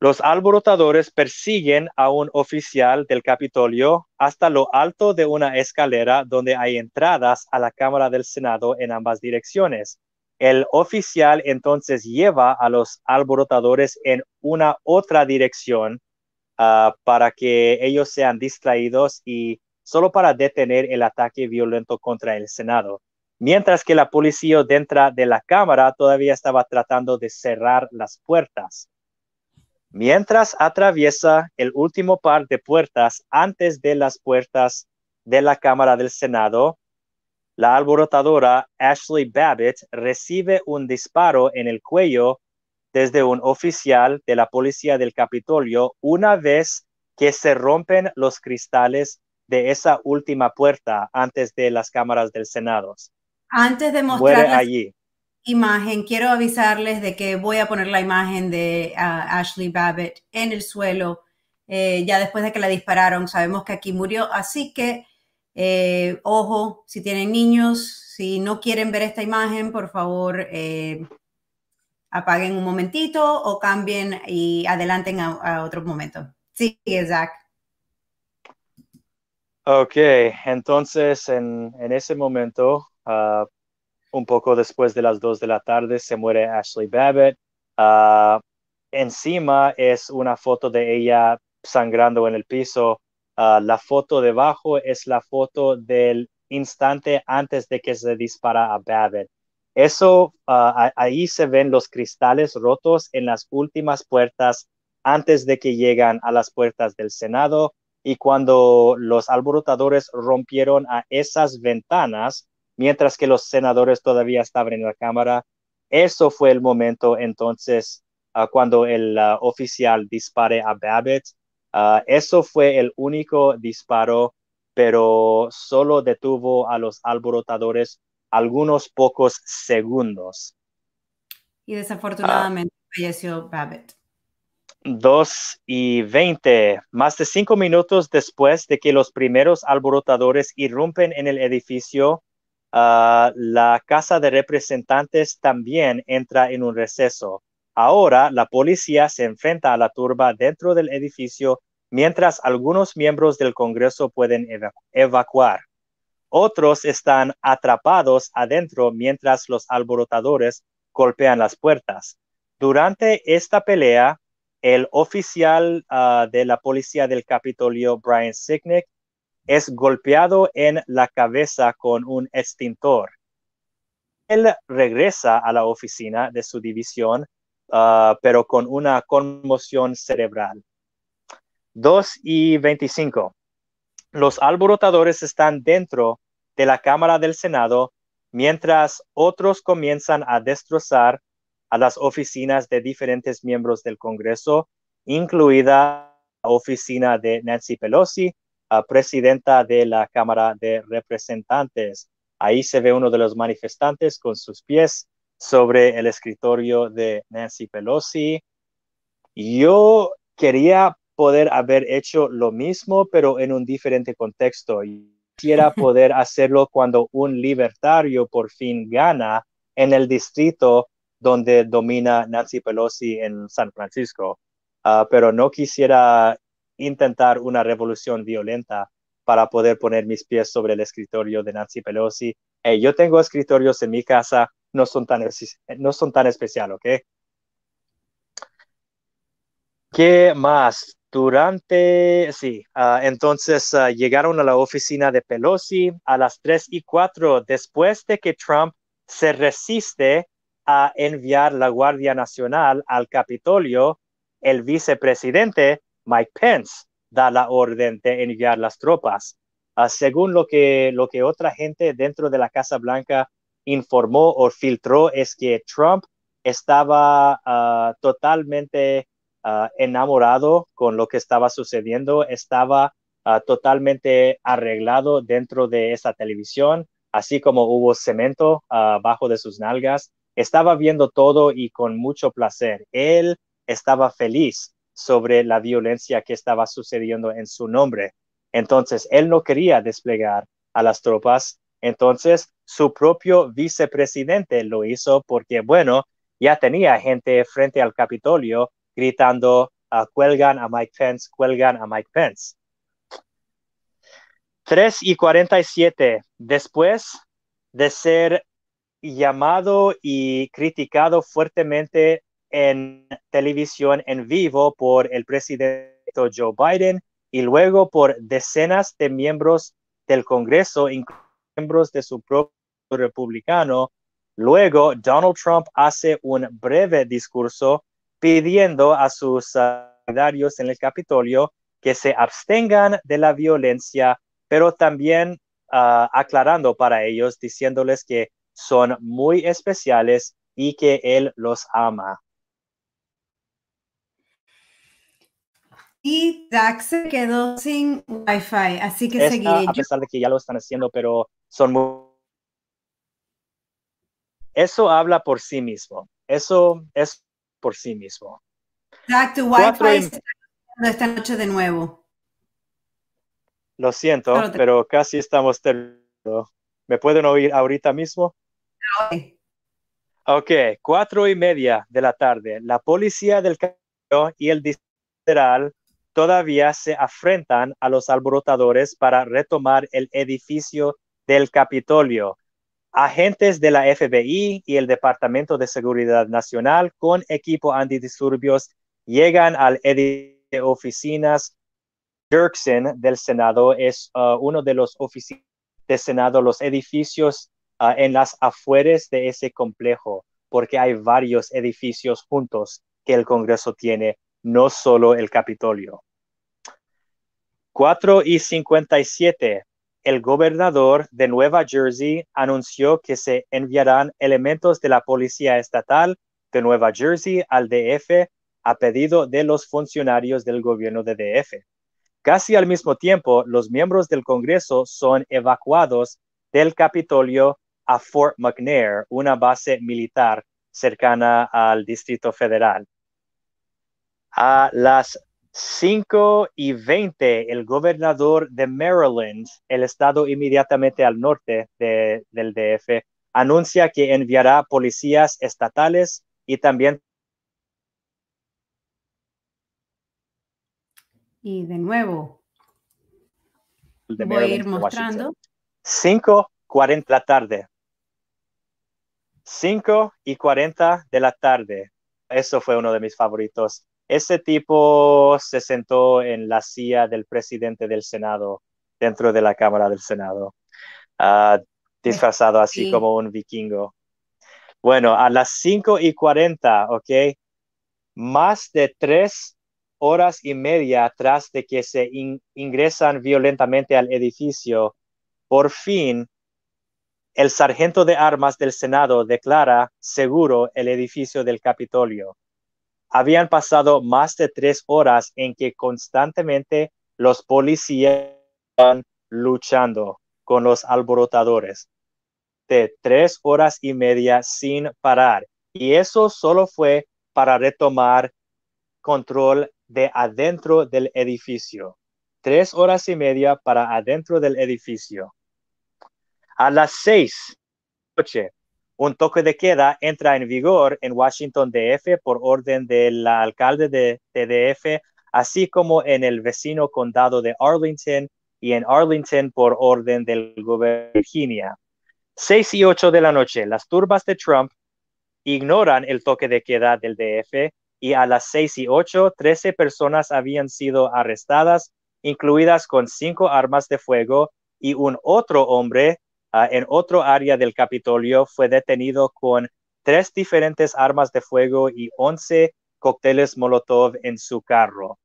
[SPEAKER 2] los alborotadores persiguen a un oficial del Capitolio hasta lo alto de una escalera donde hay entradas a la Cámara del Senado en ambas direcciones. El oficial entonces lleva a los alborotadores en una otra dirección ah, para que ellos sean distraídos y solo para detener el ataque violento contra el Senado. Mientras que la policía dentro de la Cámara todavía estaba tratando de cerrar las puertas. Mientras atraviesa el último par de puertas antes de las puertas de la Cámara del Senado, la alborotadora Ashley Babbitt recibe un disparo en el cuello desde un oficial de la policía del Capitolio una vez que se rompen los cristales de esa última puerta antes de las cámaras del Senado.
[SPEAKER 1] Antes de mostrar la imagen, quiero avisarles de que voy a poner la imagen de ah, Ashley Babbitt en el suelo. Eh, ya después de que la dispararon, sabemos que aquí murió, así que eh, ojo, si tienen niños, si no quieren ver esta imagen, por favor, eh, apaguen un momentito o cambien y adelanten a, otro momento. Sí, Zach.
[SPEAKER 2] Ok, entonces en, ese momento, ah, un poco después de las dos de la tarde, se muere Ashley Babbitt. Ah, encima es una foto de ella sangrando en el piso Ah, la foto debajo es la foto del instante antes de que se dispara a Babbitt. Eso, ah, ahí se ven los cristales rotos en las últimas puertas antes de que llegan a las puertas del Senado y cuando los alborotadores rompieron a esas ventanas, mientras que los senadores todavía estaban en la Cámara, eso fue el momento entonces ah, cuando el oficial dispare a Babbitt Ah, eso fue el único disparo, pero solo detuvo a los alborotadores algunos pocos segundos.
[SPEAKER 1] Y desafortunadamente falleció Babbitt.
[SPEAKER 2] Dos y veinte, más de cinco minutos después de que los primeros alborotadores irrumpen en el edificio, ah, la Casa de Representantes también entra en un receso. Ahora la policía se enfrenta a la turba dentro del edificio mientras algunos miembros del Congreso pueden evacuar. Otros están atrapados adentro mientras los alborotadores golpean las puertas. Durante esta pelea, el oficial ah, de la policía del Capitolio, Brian Sicknick, es golpeado en la cabeza con un extintor. Él regresa a la oficina de su división Ah, pero con una conmoción cerebral. 2 y 25. Los alborotadores están dentro de la Cámara del Senado mientras otros comienzan a destrozar a las oficinas de diferentes miembros del Congreso, incluida la oficina de Nancy Pelosi, presidenta de la Cámara de Representantes. Ahí se ve uno de los manifestantes con sus pies sobre el escritorio de Nancy Pelosi. Yo quería poder haber hecho lo mismo, pero en un diferente contexto. Quisiera poder hacerlo cuando un libertario por fin gana en el distrito donde domina Nancy Pelosi en San Francisco. Ah, pero no quisiera intentar una revolución violenta para poder poner mis pies sobre el escritorio de Nancy Pelosi. yo tengo escritorios en mi casa, no son tan, no son tan especial, ¿ok? ¿Qué más? Durante, sí, ah, entonces ah, llegaron a la oficina de Pelosi a las 3 y 4 después de que Trump se resiste a enviar la Guardia Nacional al Capitolio, el vicepresidente Mike Pence da la orden de enviar las tropas. Ah, según lo que, lo que otra gente dentro de la Casa Blanca informó o filtró es que Trump estaba ah, totalmente ah, enamorado con lo que estaba sucediendo, estaba ah, totalmente arreglado dentro de esa televisión, así como hubo cemento bajo de sus nalgas, estaba viendo todo y con mucho placer. Él estaba feliz sobre la violencia que estaba sucediendo en su nombre. Entonces, él no quería desplegar a las tropas entonces, su propio vicepresidente lo hizo porque, bueno, ya tenía gente frente al Capitolio gritando, uh, cuelgan a Mike Pence, cuelgan a Mike Pence. 3 y 47, después de ser llamado y criticado fuertemente en televisión en vivo por el presidente Joe Biden y luego por decenas de miembros del Congreso, incluidos miembros de su propio republicano. Luego, Donald Trump hace un breve discurso pidiendo a sus partidarios en el Capitolio que se abstengan de la violencia, pero también ah, aclarando para ellos, diciéndoles que son muy especiales y que Él los ama.
[SPEAKER 1] Y Dax se quedó sin Wi-Fi, así que seguiré.
[SPEAKER 2] A pesar de que ya lo están haciendo, pero son muy... Eso habla por sí mismo. Eso es por sí mismo.
[SPEAKER 1] Tu Wi-Fi está esta noche de nuevo.
[SPEAKER 2] Lo siento, pero casi estamos terminando. ¿Me pueden oír ahorita mismo? Ok, cuatro y media de la tarde. La policía del y el distrito federal todavía se afrentan a los alborotadores para retomar el edificio del Capitolio. Agentes de la FBI y el Departamento de Seguridad Nacional con equipo antidisturbios llegan al edificio de oficinas. Dirksen del Senado es uh, uno de los oficinas del Senado, los edificios uh, en las afueras de ese complejo, porque hay varios edificios juntos que el Congreso tiene no solo el Capitolio. 4 y 57. El gobernador de Nueva Jersey anunció que se enviarán elementos de la Policía Estatal de Nueva Jersey al DF a pedido de los funcionarios del gobierno de DF. Casi al mismo tiempo, los miembros del Congreso son evacuados del Capitolio a Fort McNair, una base militar cercana al Distrito Federal. A las 5 y 20, el gobernador de Maryland, el estado inmediatamente al norte del DF, anuncia que enviará policías estatales y también...
[SPEAKER 1] Y de nuevo, voy a ir mostrando.
[SPEAKER 2] 5.40 de la tarde. 5 y 40 de la tarde. Eso fue uno de mis favoritos. Ese tipo se sentó en la silla del presidente del Senado, dentro de la Cámara del Senado, ah, disfrazado así como un vikingo. Bueno, a las 5 y 40, ¿ok? Más de tres horas y media atrás de que se ingresan violentamente al edificio, por fin el sargento de armas del Senado declara seguro el edificio del Capitolio. Habían pasado más de tres horas en que constantemente los policías estaban luchando con los alborotadores de tres horas y media sin parar. Y eso solo fue para retomar control de adentro del edificio. Tres horas y media para adentro del edificio. A las seis noche, un toque de queda entra en vigor en Washington DF por orden del alcalde de, DF, así como en el vecino condado de Arlington y en Arlington por orden del gobierno de Virginia. 6 y 8 de la noche, las turbas de Trump ignoran el toque de queda del DF y a las 6 y 8, 13 personas habían sido arrestadas, incluidas con cinco armas de fuego y un otro hombre Ah, en otro área del Capitolio fue detenido con tres diferentes armas de fuego y once cócteles Molotov en su carro.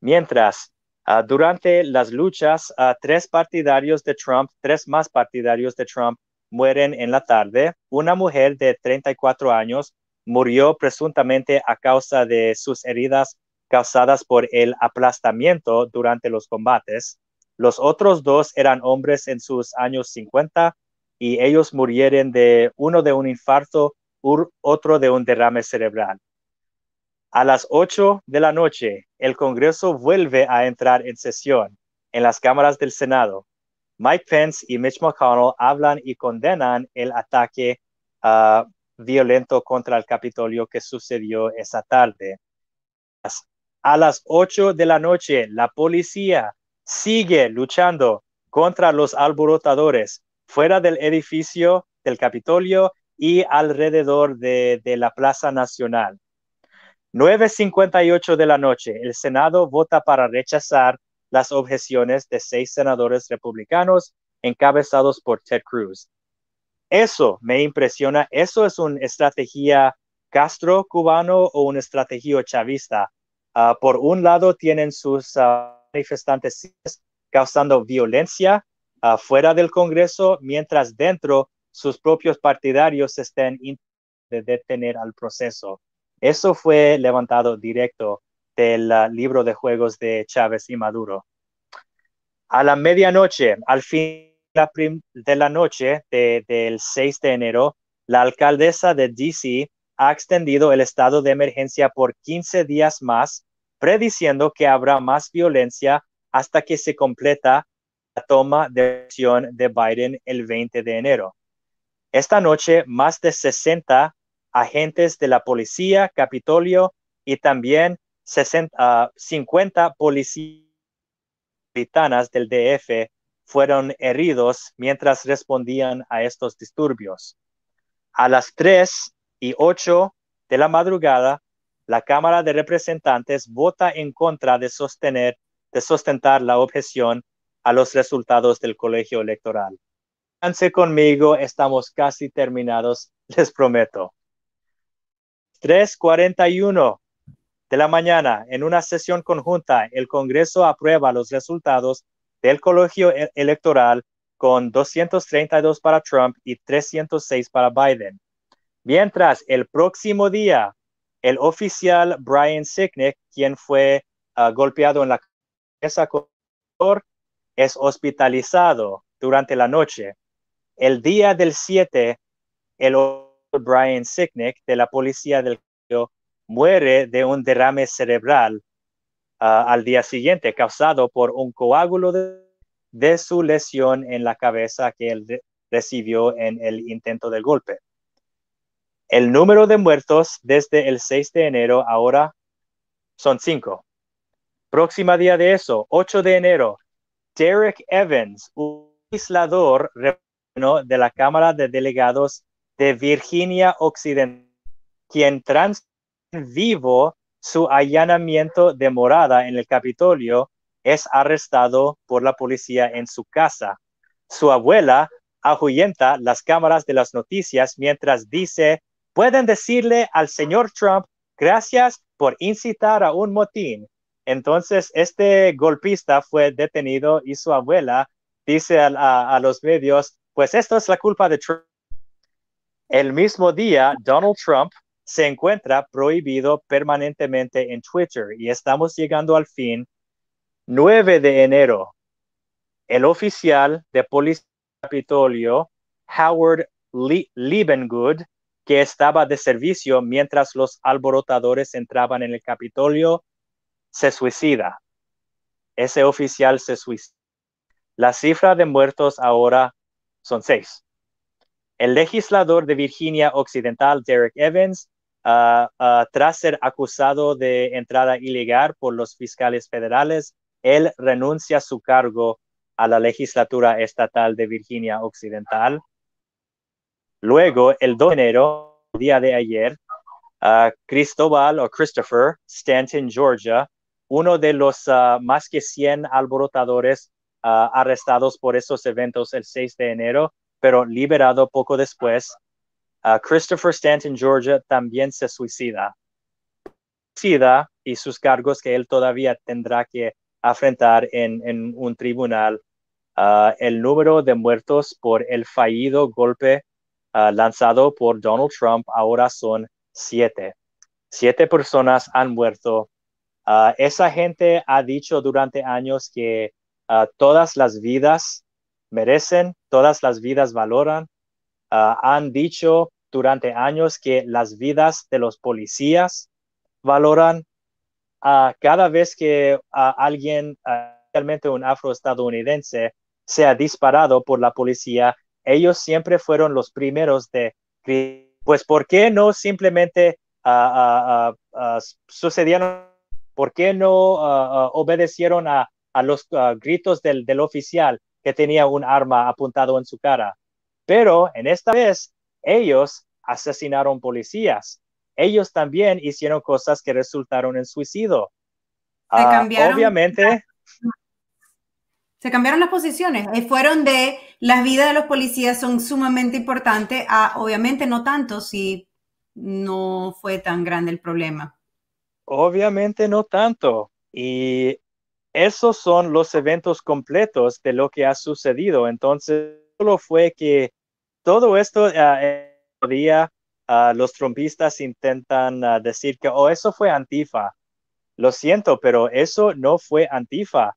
[SPEAKER 2] Mientras, ah, durante las luchas, ah, tres partidarios de Trump, tres más partidarios de Trump, mueren en la tarde. Una mujer de 34 años murió presuntamente a causa de sus heridas causadas por el aplastamiento durante los combates. Los otros dos eran hombres en sus años 50 y ellos murieron de uno de un infarto, otro de un derrame cerebral. A las 8 de la noche, el Congreso vuelve a entrar en sesión en las cámaras del Senado. Mike Pence y Mitch McConnell hablan y condenan el ataque ah, violento contra el Capitolio que sucedió esa tarde. A las 8 de la noche, la policía sigue luchando contra los alborotadores fuera del edificio del Capitolio y alrededor de, de la Plaza Nacional. 9.58 de la noche, el Senado vota para rechazar las objeciones de seis senadores republicanos encabezados por Ted Cruz. Eso me impresiona. Eso es una estrategia Castro cubano o una estrategia chavista. Ah, por un lado, tienen sus ah, manifestantes causando violencia uh, fuera del Congreso, mientras dentro sus propios partidarios estén de detener al proceso. Eso fue levantado directo del libro de juegos de Chávez y Maduro. A la medianoche, al fin de la noche del 6 de enero, la alcaldesa de DC ha extendido el estado de emergencia por 15 días más, prediciendo que habrá más violencia hasta que se completa la toma de acción de Biden el 20 de enero. Esta noche, más de 60 agentes de la policía, Capitolio y también 50 policías del DF fueron heridos mientras respondían a estos disturbios. A las 3 y 8 de la madrugada, la Cámara de Representantes vota en contra de sostener de sustentar la objeción a los resultados del colegio electoral. Quédense conmigo, estamos casi terminados, les prometo. 3:41 de la mañana, en una sesión conjunta, el Congreso aprueba los resultados del colegio e-, electoral con 232 para Trump y 306 para Biden. Mientras el próximo día, el oficial Brian Sicknick, quien fue ah, golpeado en la cabeza es hospitalizado durante la noche. El día del 7, el Brian Sicknick de la policía del muere de un derrame cerebral Ah, al día siguiente, causado por un coágulo de, su lesión en la cabeza que él recibió en el intento del golpe. El número de muertos desde el 6 de enero ahora son cinco. Próxima día de eso, 8 de enero, Derek Evans, un legislador de la Cámara de Delegados de Virginia Occidental, quien trans vivo su allanamiento de morada en el Capitolio, es arrestado por la policía en su casa. Su abuela ahuyenta las cámaras de las noticias mientras dice, pueden decirle al señor Trump, gracias por incitar a un motín. Entonces, este golpista fue detenido y su abuela dice a, los medios, pues esto es la culpa de Trump. El mismo día, Donald Trump se encuentra prohibido permanentemente en Twitter y estamos llegando al fin. 9 de enero, el oficial de policía Capitolio, Howard Liebengood, que estaba de servicio mientras los alborotadores entraban en el Capitolio, se suicida. Ese oficial se suicida. La cifra de muertos ahora son seis. El legislador de Virginia Occidental, Derek Evans, tras ser acusado de entrada ilegal por los fiscales federales, él renuncia a su cargo a la legislatura estatal de Virginia Occidental. Luego, el 2 de enero, día de ayer, uh, o Christopher Stanton, Georgia, uno de los ah, más que 100 alborotadores ah, arrestados por esos eventos el 6 de enero, pero liberado poco después, Christopher Stanton, Georgia, también se suicida. Suicida y sus cargos que él todavía tendrá que afrontar en, un tribunal. Ah, el número de muertos por el fallido golpe ah, lanzado por Donald Trump ahora son siete. Siete personas han muerto. Ah, esa gente ha dicho durante años que todas las vidas merecen, todas las vidas valoran, Ah, han dicho durante años que las vidas de los policías valoran cada vez que alguien, realmente un afroestadounidense, sea disparado por la policía, ellos siempre fueron los primeros de, pues, ¿por qué no simplemente sucedieron, por qué no obedecieron a, los gritos del oficial que tenía un arma apuntado en su cara? Pero en esta vez ellos asesinaron policías. Ellos también hicieron cosas que resultaron en suicidio. Obviamente.
[SPEAKER 1] Se cambiaron las posiciones. Eh, fueron de las vidas de los policías son sumamente importantes a, obviamente, no tanto si no fue tan grande el problema.
[SPEAKER 2] Obviamente no tanto. Y esos son los eventos completos de lo que ha sucedido. Entonces, solo fue que todo esto uh, día los trompistas intentan ah, decir que, oh, eso fue Antifa. Lo siento, pero eso no fue Antifa.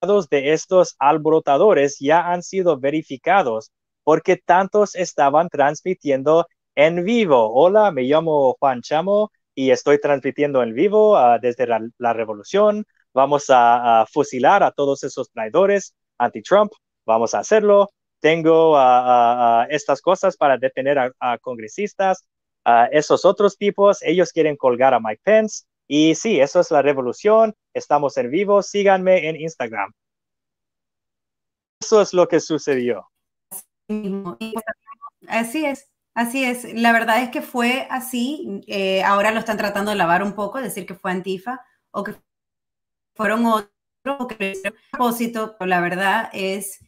[SPEAKER 2] De estos alborotadores ya han sido verificados porque tantos estaban transmitiendo en vivo. Hola, me llamo Juan Chamo y estoy transmitiendo en vivo ah, desde la, revolución. Vamos a, fusilar a todos esos traidores anti-Trump. Vamos a hacerlo. Tengo ah, ah, estas cosas para detener a, congresistas. esos otros tipos, ellos quieren colgar a Mike Pence. Y sí, eso es la revolución. Estamos en vivo. Síganme en Instagram. Eso es lo que sucedió.
[SPEAKER 1] Así es. Así es, la verdad es que fue así. Eh, ahora lo están tratando de lavar un poco, decir que fue Antifa o que fueron otros o que a propósito, pero la verdad es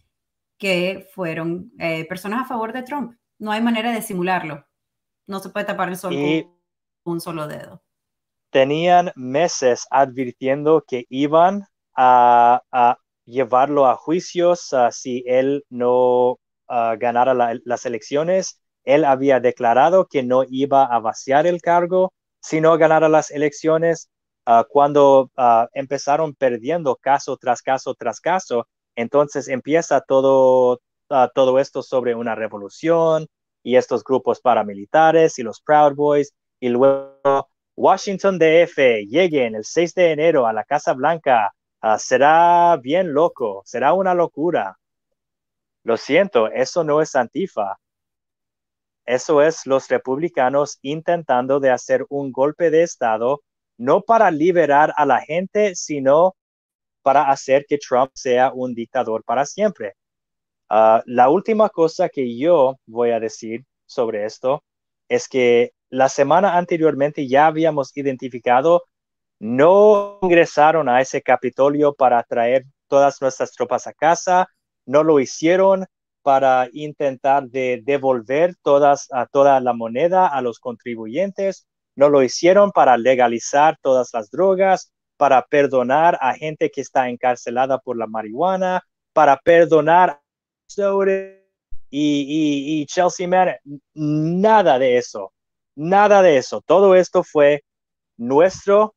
[SPEAKER 1] que fueron eh, personas a favor de Trump. No hay manera de simularlo. No se puede tapar el sol con un solo dedo.
[SPEAKER 2] Tenían meses advirtiendo que iban a, llevarlo a juicios si él no ah, ganara las elecciones él había declarado que no iba a vaciar el cargo si no ganara las elecciones. Ah, cuando ah, empezaron perdiendo caso tras caso tras caso, entonces empieza todo, ah, todo esto sobre una revolución y estos grupos paramilitares y los Proud Boys y luego Washington DF lleguen el 6 de enero a la Casa Blanca. será bien loco, será una locura. Lo siento, eso no es Antifa. Eso es los republicanos intentando de hacer un golpe de Estado, no para liberar a la gente, sino para hacer que Trump sea un dictador para siempre. Ah, la última cosa que yo voy a decir sobre esto es que la semana anteriormente ya habíamos identificado, no ingresaron a ese Capitolio para traer todas nuestras tropas a casa, no lo hicieron para intentar de devolver todas, a toda la moneda a los contribuyentes. No lo hicieron para legalizar todas las drogas, para perdonar a gente que está encarcelada por la marihuana, para perdonar a y, y, Chelsea Man. Nada de eso. Nada de eso. Todo esto fue nuestro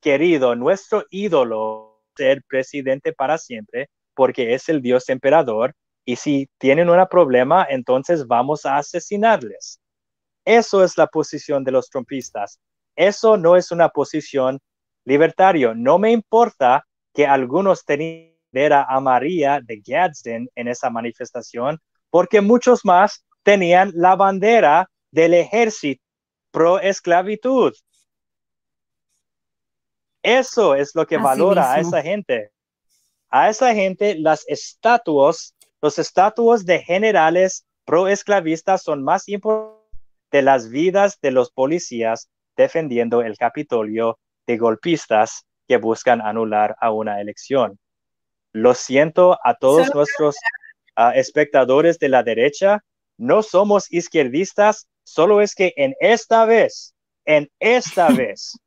[SPEAKER 2] querido, nuestro ídolo, ser presidente para siempre, porque es el Dios emperador y si tienen un problema, entonces vamos a asesinarles. Eso es la posición de los trompistas. Eso no es una posición libertario. No me importa que algunos tenían a María de Gadsden en esa manifestación, porque muchos más tenían la bandera del ejército pro esclavitud. Eso es lo que valora a esa gente. A esa gente las estatuas los estatuos de generales pro-esclavistas son más importantes de las vidas de los policías defendiendo el Capitolio de golpistas que buscan anular a una elección. Lo siento a todos nuestros espectadores de la derecha, no somos izquierdistas, solo es que en esta vez, en esta vez,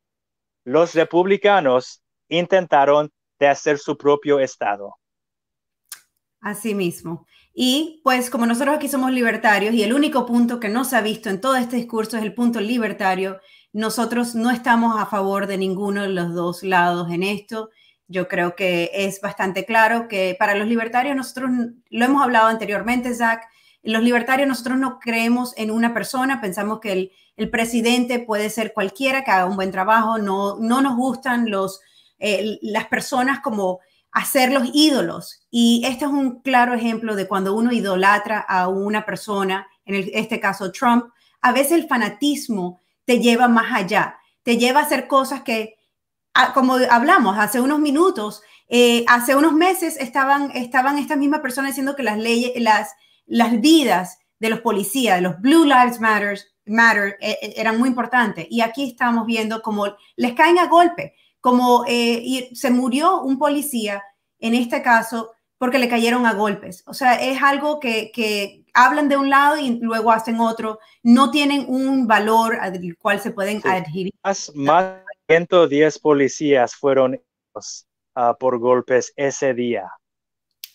[SPEAKER 2] los republicanos intentaron de hacer su propio Estado.
[SPEAKER 1] Así mismo. Y pues como nosotros aquí somos libertarios y el único punto que no se ha visto en todo este discurso es el punto libertario, nosotros no estamos a favor de ninguno de los dos lados en esto. Yo creo que es bastante claro que para los libertarios nosotros, lo hemos hablado anteriormente, Zach, los libertarios nosotros no creemos en una persona, pensamos que el, presidente puede ser cualquiera que haga un buen trabajo, no, no nos gustan los, eh, las personas como hacer los ídolos. Y este es un claro ejemplo de cuando uno idolatra a una persona, en este caso Trump, a veces el fanatismo te lleva más allá, te lleva a hacer cosas que, ah, como hablamos hace unos minutos, eh, hace unos meses estaban, estaban estas mismas personas diciendo que las leyes, las, las vidas de los policías, de los Blue Lives Matter, Matter eh, eh, eran muy importantes. Y aquí estamos viendo cómo les caen a golpe, como eh, se murió un policía, en este caso, porque le cayeron a golpes. O sea, es algo que, que hablan de un lado y luego hacen otro. No tienen un valor al cual se pueden adherir.
[SPEAKER 2] Más, más de 110 policías fueron uh, por golpes ese día.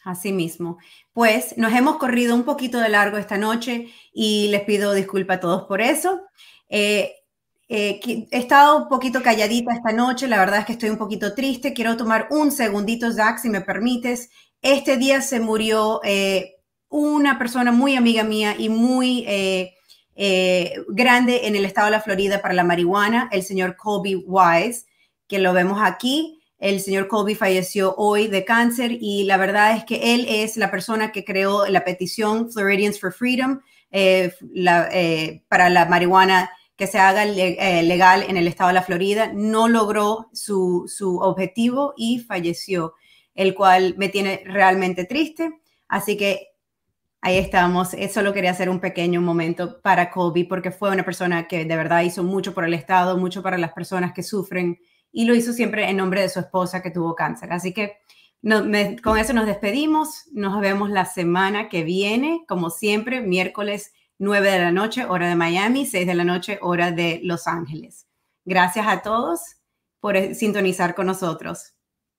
[SPEAKER 1] Así mismo. Pues nos hemos corrido un poquito de largo esta noche y les pido disculpas a todos por eso. Eh, eh, he estado un poquito calladita esta noche, la verdad es que estoy un poquito triste. Quiero tomar un segundito, Zach, si me permites. Este día se murió eh, una persona muy amiga mía y muy grande en el estado de la Florida para la marihuana, el señor Kobe Wise, que lo vemos aquí. El señor Kobe falleció hoy de cáncer y la verdad es que él es la persona que creó la petición Floridians for Freedom eh, eh, para la marihuana que se haga eh, legal en el estado de la Florida. No logró su, su objetivo y falleció, el cual me tiene realmente triste. Así que ahí estamos. Solo quería hacer un pequeño momento para Kobe porque fue una persona que de verdad hizo mucho por el estado, mucho para las personas que sufren y lo hizo siempre en nombre de su esposa que tuvo cáncer. Así que con eso nos despedimos. Nos vemos la semana que viene, como siempre, miércoles 9 de la noche, hora de Miami, 6 de la noche, hora de Los Ángeles. Gracias a todos por sintonizar con nosotros.